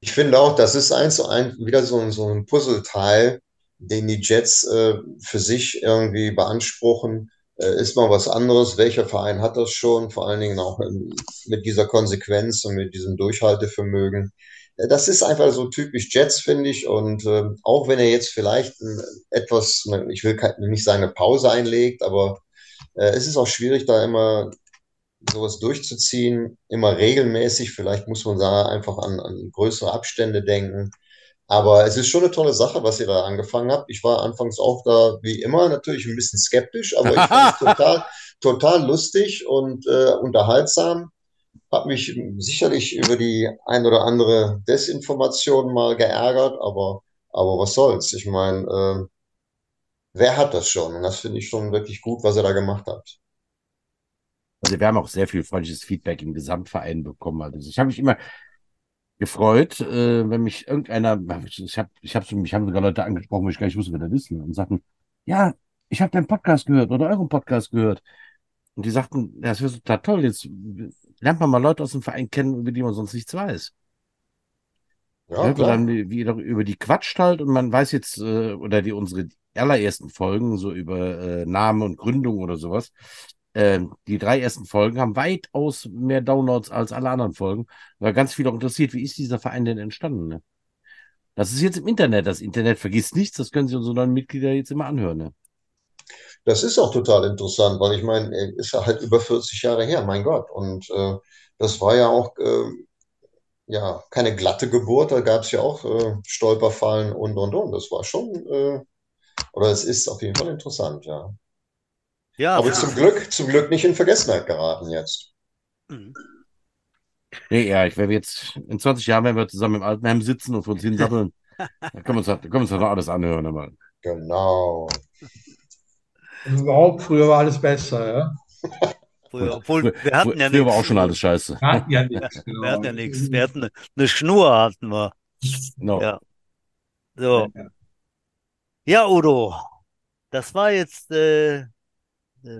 Ich finde auch, das ist eins zu eins wieder so ein, so ein Puzzleteil, den die Jets äh, für sich irgendwie beanspruchen. Äh, ist mal was anderes. Welcher Verein hat das schon? Vor allen Dingen auch ähm, mit dieser Konsequenz und mit diesem Durchhaltevermögen. Äh, das ist einfach so typisch Jets, finde ich. Und äh, auch wenn er jetzt vielleicht ein, etwas, ich will nicht sagen eine Pause einlegt, aber äh, es ist auch schwierig, da immer sowas durchzuziehen, immer regelmäßig. Vielleicht muss man da einfach an, an größere Abstände denken. Aber es ist schon eine tolle Sache, was ihr da angefangen habt. Ich war anfangs auch da, wie immer, natürlich ein bisschen skeptisch, aber ich fand es total, total lustig und äh, unterhaltsam. Hab mich sicherlich über die ein oder andere Desinformation mal geärgert, aber, aber was soll's? Ich meine, äh, wer hat das schon? Und das finde ich schon wirklich gut, was ihr da gemacht habt. Also wir haben auch sehr viel freundliches Feedback im Gesamtverein bekommen. Also ich habe mich immer gefreut, äh, wenn mich irgendeiner, ich habe, ich habe, mich haben sogar Leute angesprochen, wo ich gar nicht wusste, wer das ist, ne, und sagten, ja, ich habe deinen Podcast gehört oder euren Podcast gehört. Und die sagten, das wäre total toll, jetzt lernt man mal Leute aus dem Verein kennen, über die man sonst nichts weiß. Ja, wo klar. dann wie doch über die quatscht halt und man weiß jetzt, äh, oder die unsere allerersten Folgen, so über äh, Name und Gründung oder sowas, ähm, die drei ersten Folgen haben weitaus mehr Downloads als alle anderen Folgen. Weil ganz viele auch interessiert, wie ist dieser Verein denn entstanden? Ne? Das ist jetzt im Internet. Das Internet vergisst nichts, das können sich unsere neuen Mitglieder jetzt immer anhören. Ne? Das ist auch total interessant, weil ich meine, äh, ist ja halt über 40 Jahre her, mein Gott. Und äh, das war ja auch äh, ja keine glatte Geburt, da gab es ja auch äh, Stolperfallen und und und. Das war schon, äh, oder es ist auf jeden Fall interessant, ja. Ja, Aber zum Glück, zum Glück nicht in Vergessenheit geraten jetzt. Mhm. Nee, ja, ich werde jetzt, in 20 Jahren, wenn wir zusammen im Altenheim sitzen und vor uns hinsappeln, da können wir uns, da können wir uns doch noch alles anhören. Aber. Genau. Und überhaupt, früher war alles besser, ja. früher, obwohl wir hatten ja früher war nichts. auch schon alles scheiße. Wir hatten ja nichts, Wir genau. hatten ja nichts. Wir hatten eine, eine Schnur hatten wir. Genau. Ja. So. Ja. Udo, das war jetzt äh,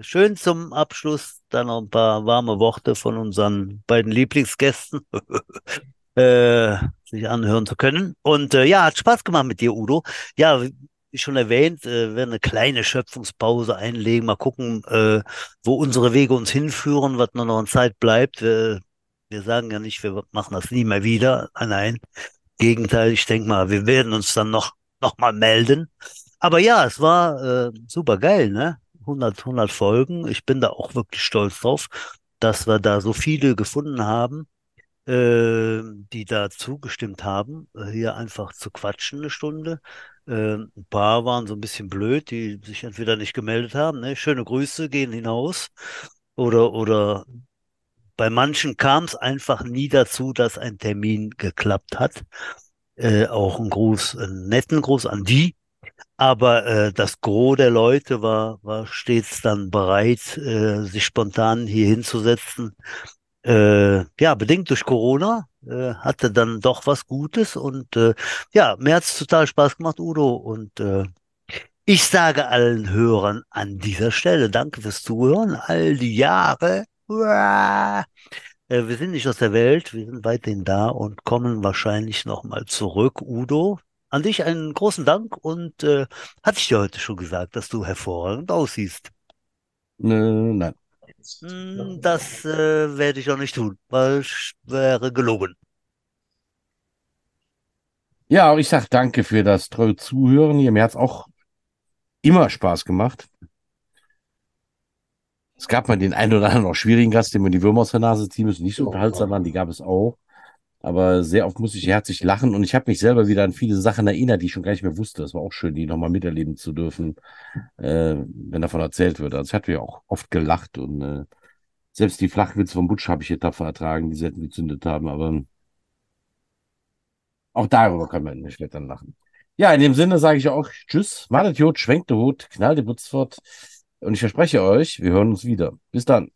schön zum Abschluss. Dann noch ein paar warme Worte von unseren beiden Lieblingsgästen äh, sich anhören zu können. Und äh, ja, hat Spaß gemacht mit dir, Udo. Ja, wie schon erwähnt, äh, wir werden eine kleine Schöpfungspause einlegen. Mal gucken, äh, wo unsere Wege uns hinführen, was noch an Zeit bleibt. Wir, wir sagen ja nicht, wir machen das nie mehr wieder. Nein, nein. Gegenteil, ich denke mal, wir werden uns dann noch, noch mal melden. Aber ja, es war äh, super geil, ne? 100, 100 Folgen. Ich bin da auch wirklich stolz drauf, dass wir da so viele gefunden haben, äh, die da zugestimmt haben, hier einfach zu quatschen eine Stunde. Äh, ein paar waren so ein bisschen blöd, die sich entweder nicht gemeldet haben, ne? Schöne Grüße gehen hinaus. Oder, oder bei manchen kam es einfach nie dazu, dass ein Termin geklappt hat. Äh, auch ein Gruß, einen netten Gruß an die. Aber äh, das Gros der Leute war, war stets dann bereit, äh, sich spontan hier hinzusetzen. Äh, ja, bedingt durch Corona äh, hatte dann doch was Gutes und äh, ja, mir hat's total Spaß gemacht, Udo. Und äh, ich sage allen Hörern an dieser Stelle Danke fürs Zuhören, all die Jahre. Äh, wir sind nicht aus der Welt, wir sind weiterhin da und kommen wahrscheinlich nochmal zurück. Udo, an dich einen großen Dank und äh, hatte ich dir heute schon gesagt, dass du hervorragend aussiehst. Nö, nein. Hm, Das äh, werde ich auch nicht tun, weil es wäre gelogen. Ja, auch ich sag danke für das treue Zuhören hier. Mir hat's auch immer Spaß gemacht. Es gab mal den einen oder anderen auch schwierigen Gast, dem wir die Würmer aus der Nase ziehen müssen, nicht so unterhaltsam waren, die gab es auch. Aber sehr oft musste ich herzlich lachen und ich habe mich selber wieder an viele Sachen erinnert, die ich schon gar nicht mehr wusste. Das war auch schön, die nochmal miterleben zu dürfen, äh, wenn davon erzählt wird. Also ich hatte ja auch oft gelacht und äh, selbst die Flachwitze vom Butsch habe ich hier tapfer ertragen, die sie hätten gezündet haben, aber auch darüber kann man nicht dann lachen. Ja, in dem Sinne sage ich auch Tschüss, malet Jod, schwenkt der Hut, knallt die Butz fort und ich verspreche euch, wir hören uns wieder. Bis dann.